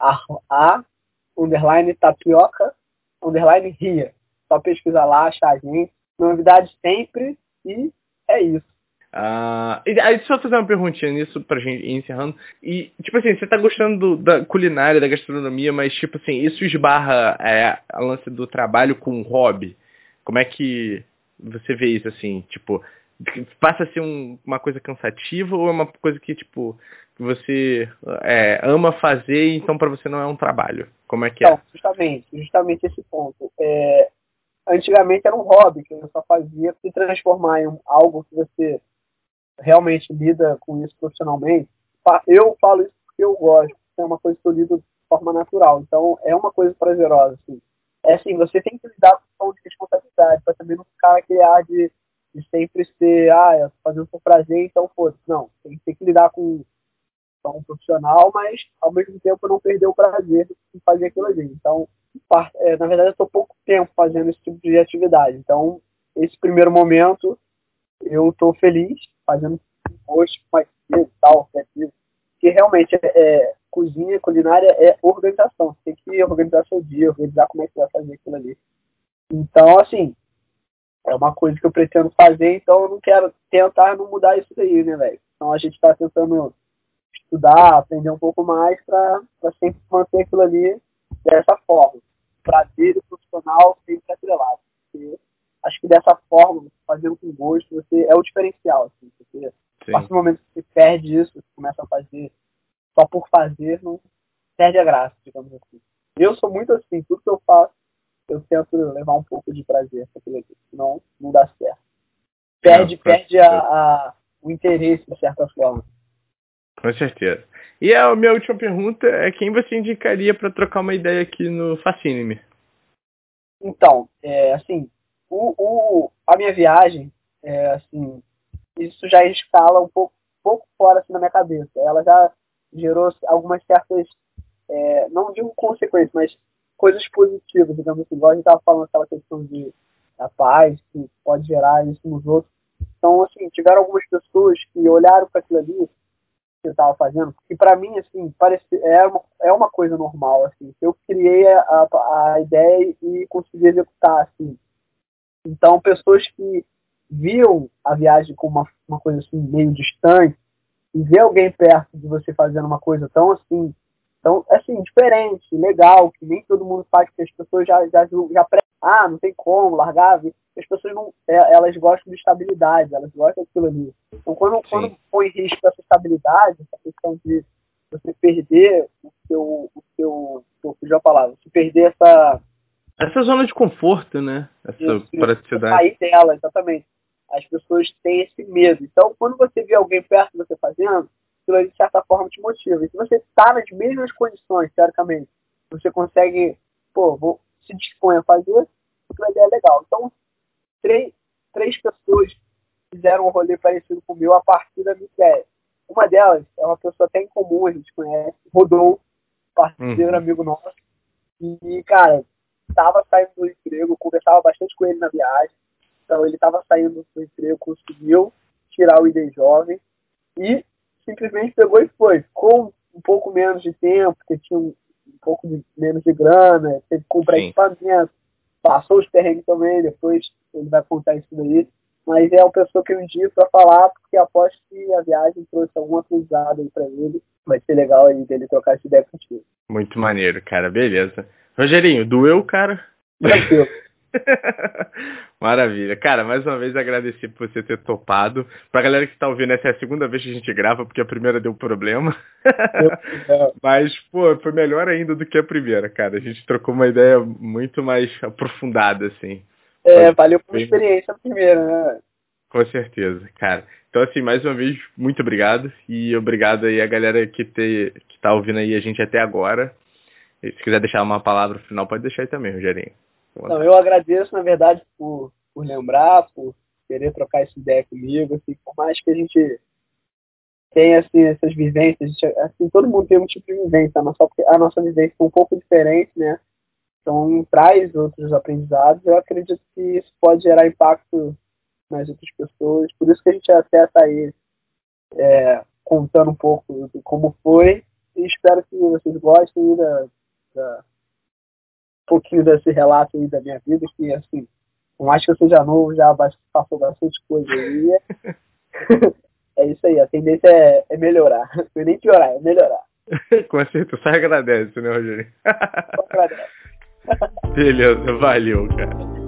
a, a underline tapioca underline ria. Só pesquisar lá, achar a gente. Novidades sempre e é isso.
Ah, e aí só fazer uma perguntinha nisso pra gente ir encerrando. E, tipo assim, você tá gostando do, da culinária, da gastronomia, mas, tipo assim, isso esbarra é, a lance do trabalho com o hobby? Como é que você vê isso, assim, tipo, passa a ser um, uma coisa cansativa ou é uma coisa que, tipo, você é, ama fazer, então para você não é um trabalho? Como é que
é? justamente, justamente esse ponto. É, antigamente era um hobby que eu só fazia se transformar em algo que você realmente lida com isso profissionalmente. Eu falo isso porque eu gosto, é uma coisa que eu lido de forma natural. Então é uma coisa prazerosa. Assim. É assim, você tem que lidar com de responsabilidade, para também não ficar aquele ar de, de sempre ser, ah, eu tô fazendo por prazer, então foda-se. Não, tem, que lidar com um profissional, mas ao mesmo tempo não perder o prazer de fazer aquilo ali. Então, é, na verdade, eu estou pouco tempo fazendo esse tipo de atividade. Então, esse primeiro momento, eu estou feliz fazendo hoje mais cedo tal, que realmente é, é, cozinha, culinária é organização. Você tem que organizar seu dia, organizar como é que você vai fazer aquilo ali. Então, assim, é uma coisa que eu pretendo fazer, então eu não quero tentar não mudar isso daí, né, velho? Então a gente está tentando estudar, aprender um pouco mais para sempre manter aquilo ali dessa forma. Prazer e profissional sempre atrelado. Porque acho que dessa forma, fazendo com gosto, você é o diferencial. Assim, porque a partir do momento que você perde isso, você começa a fazer só por fazer, não perde a graça, digamos assim. Eu sou muito assim, tudo que eu faço, eu tento levar um pouco de prazer para aquilo aqui, senão não dá certo. Perde, não, perde a, a, o interesse, de certa forma.
Com certeza. E a minha última pergunta é quem você indicaria para trocar uma ideia aqui no Fascine-me?
Então, é, assim, o, o, a minha viagem, é, assim, isso já escala um pouco, pouco fora assim, na minha cabeça. Ela já gerou algumas certas, é, não digo consequências, mas coisas positivas, digamos assim, igual a gente estava falando aquela questão de da paz, que pode gerar isso nos outros. Então, assim, tiveram algumas pessoas que olharam para aquilo ali que eu estava fazendo, que para mim, assim, parece, é, uma, é uma coisa normal, assim. Eu criei a, a ideia e consegui executar, assim. Então, pessoas que viam a viagem como uma, uma coisa, assim, meio distante, e ver alguém perto de você fazendo uma coisa tão, assim, tão, assim, diferente, legal, que nem todo mundo faz, porque as pessoas já, já, já ah, não tem como largar, as pessoas não, é, elas gostam de estabilidade, elas gostam daquilo ali. Então, quando, quando põe em risco essa estabilidade, essa questão de você perder o seu, o seu, eu fugiu a palavra, se perder essa...
Essa zona de conforto, né? Essa isso, praticidade.
Sair dela, exatamente. As pessoas têm esse medo. Então, quando você vê alguém perto de você fazendo, aquilo de certa forma te motiva. E se você está nas mesmas condições, teoricamente, você consegue, pô, vou, se dispõe a fazer, aquilo ali é legal. Então, três, três pessoas fizeram um rolê parecido com o meu a partir da minha ideia. Uma delas é uma pessoa até em comum, a gente conhece, Rodou, parceiro, uhum. amigo nosso. E, cara, tava saindo do emprego, conversava bastante com ele na viagem. Então, ele tava saindo do emprego, conseguiu tirar o ID jovem e simplesmente pegou e foi. Com um pouco menos de tempo, porque tinha um, um pouco de, menos de grana, teve que comprar Sim. equipamento, passou os perrengues também, depois ele vai contar isso daí. Mas é uma pessoa que eu indico para falar, porque aposto que a viagem trouxe algum aprendizado aí para ele. Vai ser legal aí dele trocar essa ideia contigo.
Muito maneiro, cara. Beleza. Rogerinho, doeu, cara?
Tranquilo.
Maravilha. Cara, mais uma vez agradecer por você ter topado. Pra galera que tá ouvindo, essa é a segunda vez que a gente grava, porque a primeira deu problema. Mas, pô, foi melhor ainda do que a primeira, cara. A gente trocou uma ideia muito mais aprofundada, assim.
É, valeu por experiência a primeira, né?
Com certeza, cara. Então, assim, mais uma vez, muito obrigado. E obrigado aí a galera que, te, que tá ouvindo aí a gente até agora. E se quiser deixar uma palavra final, pode deixar aí também, Rogerinho.
Não, eu agradeço, na verdade, por, por lembrar, por querer trocar essa ideia comigo, assim, por mais que a gente tenha assim, essas vivências, gente, assim, todo mundo tem um tipo de vivência, a nossa, a nossa vivência é um pouco diferente, né? Então traz outros aprendizados, eu acredito que isso pode gerar impacto nas outras pessoas, por isso que a gente até está aí é, contando um pouco de como foi, e espero que vocês gostem da, da pouquinho desse relato aí da minha vida, que assim, por mais que eu seja novo, já passou bastante coisa aí. é isso aí, a tendência é, é melhorar. Não é nem piorar, é melhorar.
Com certeza, só agradece, né, Rogério? Só agradece. Beleza, valeu, cara.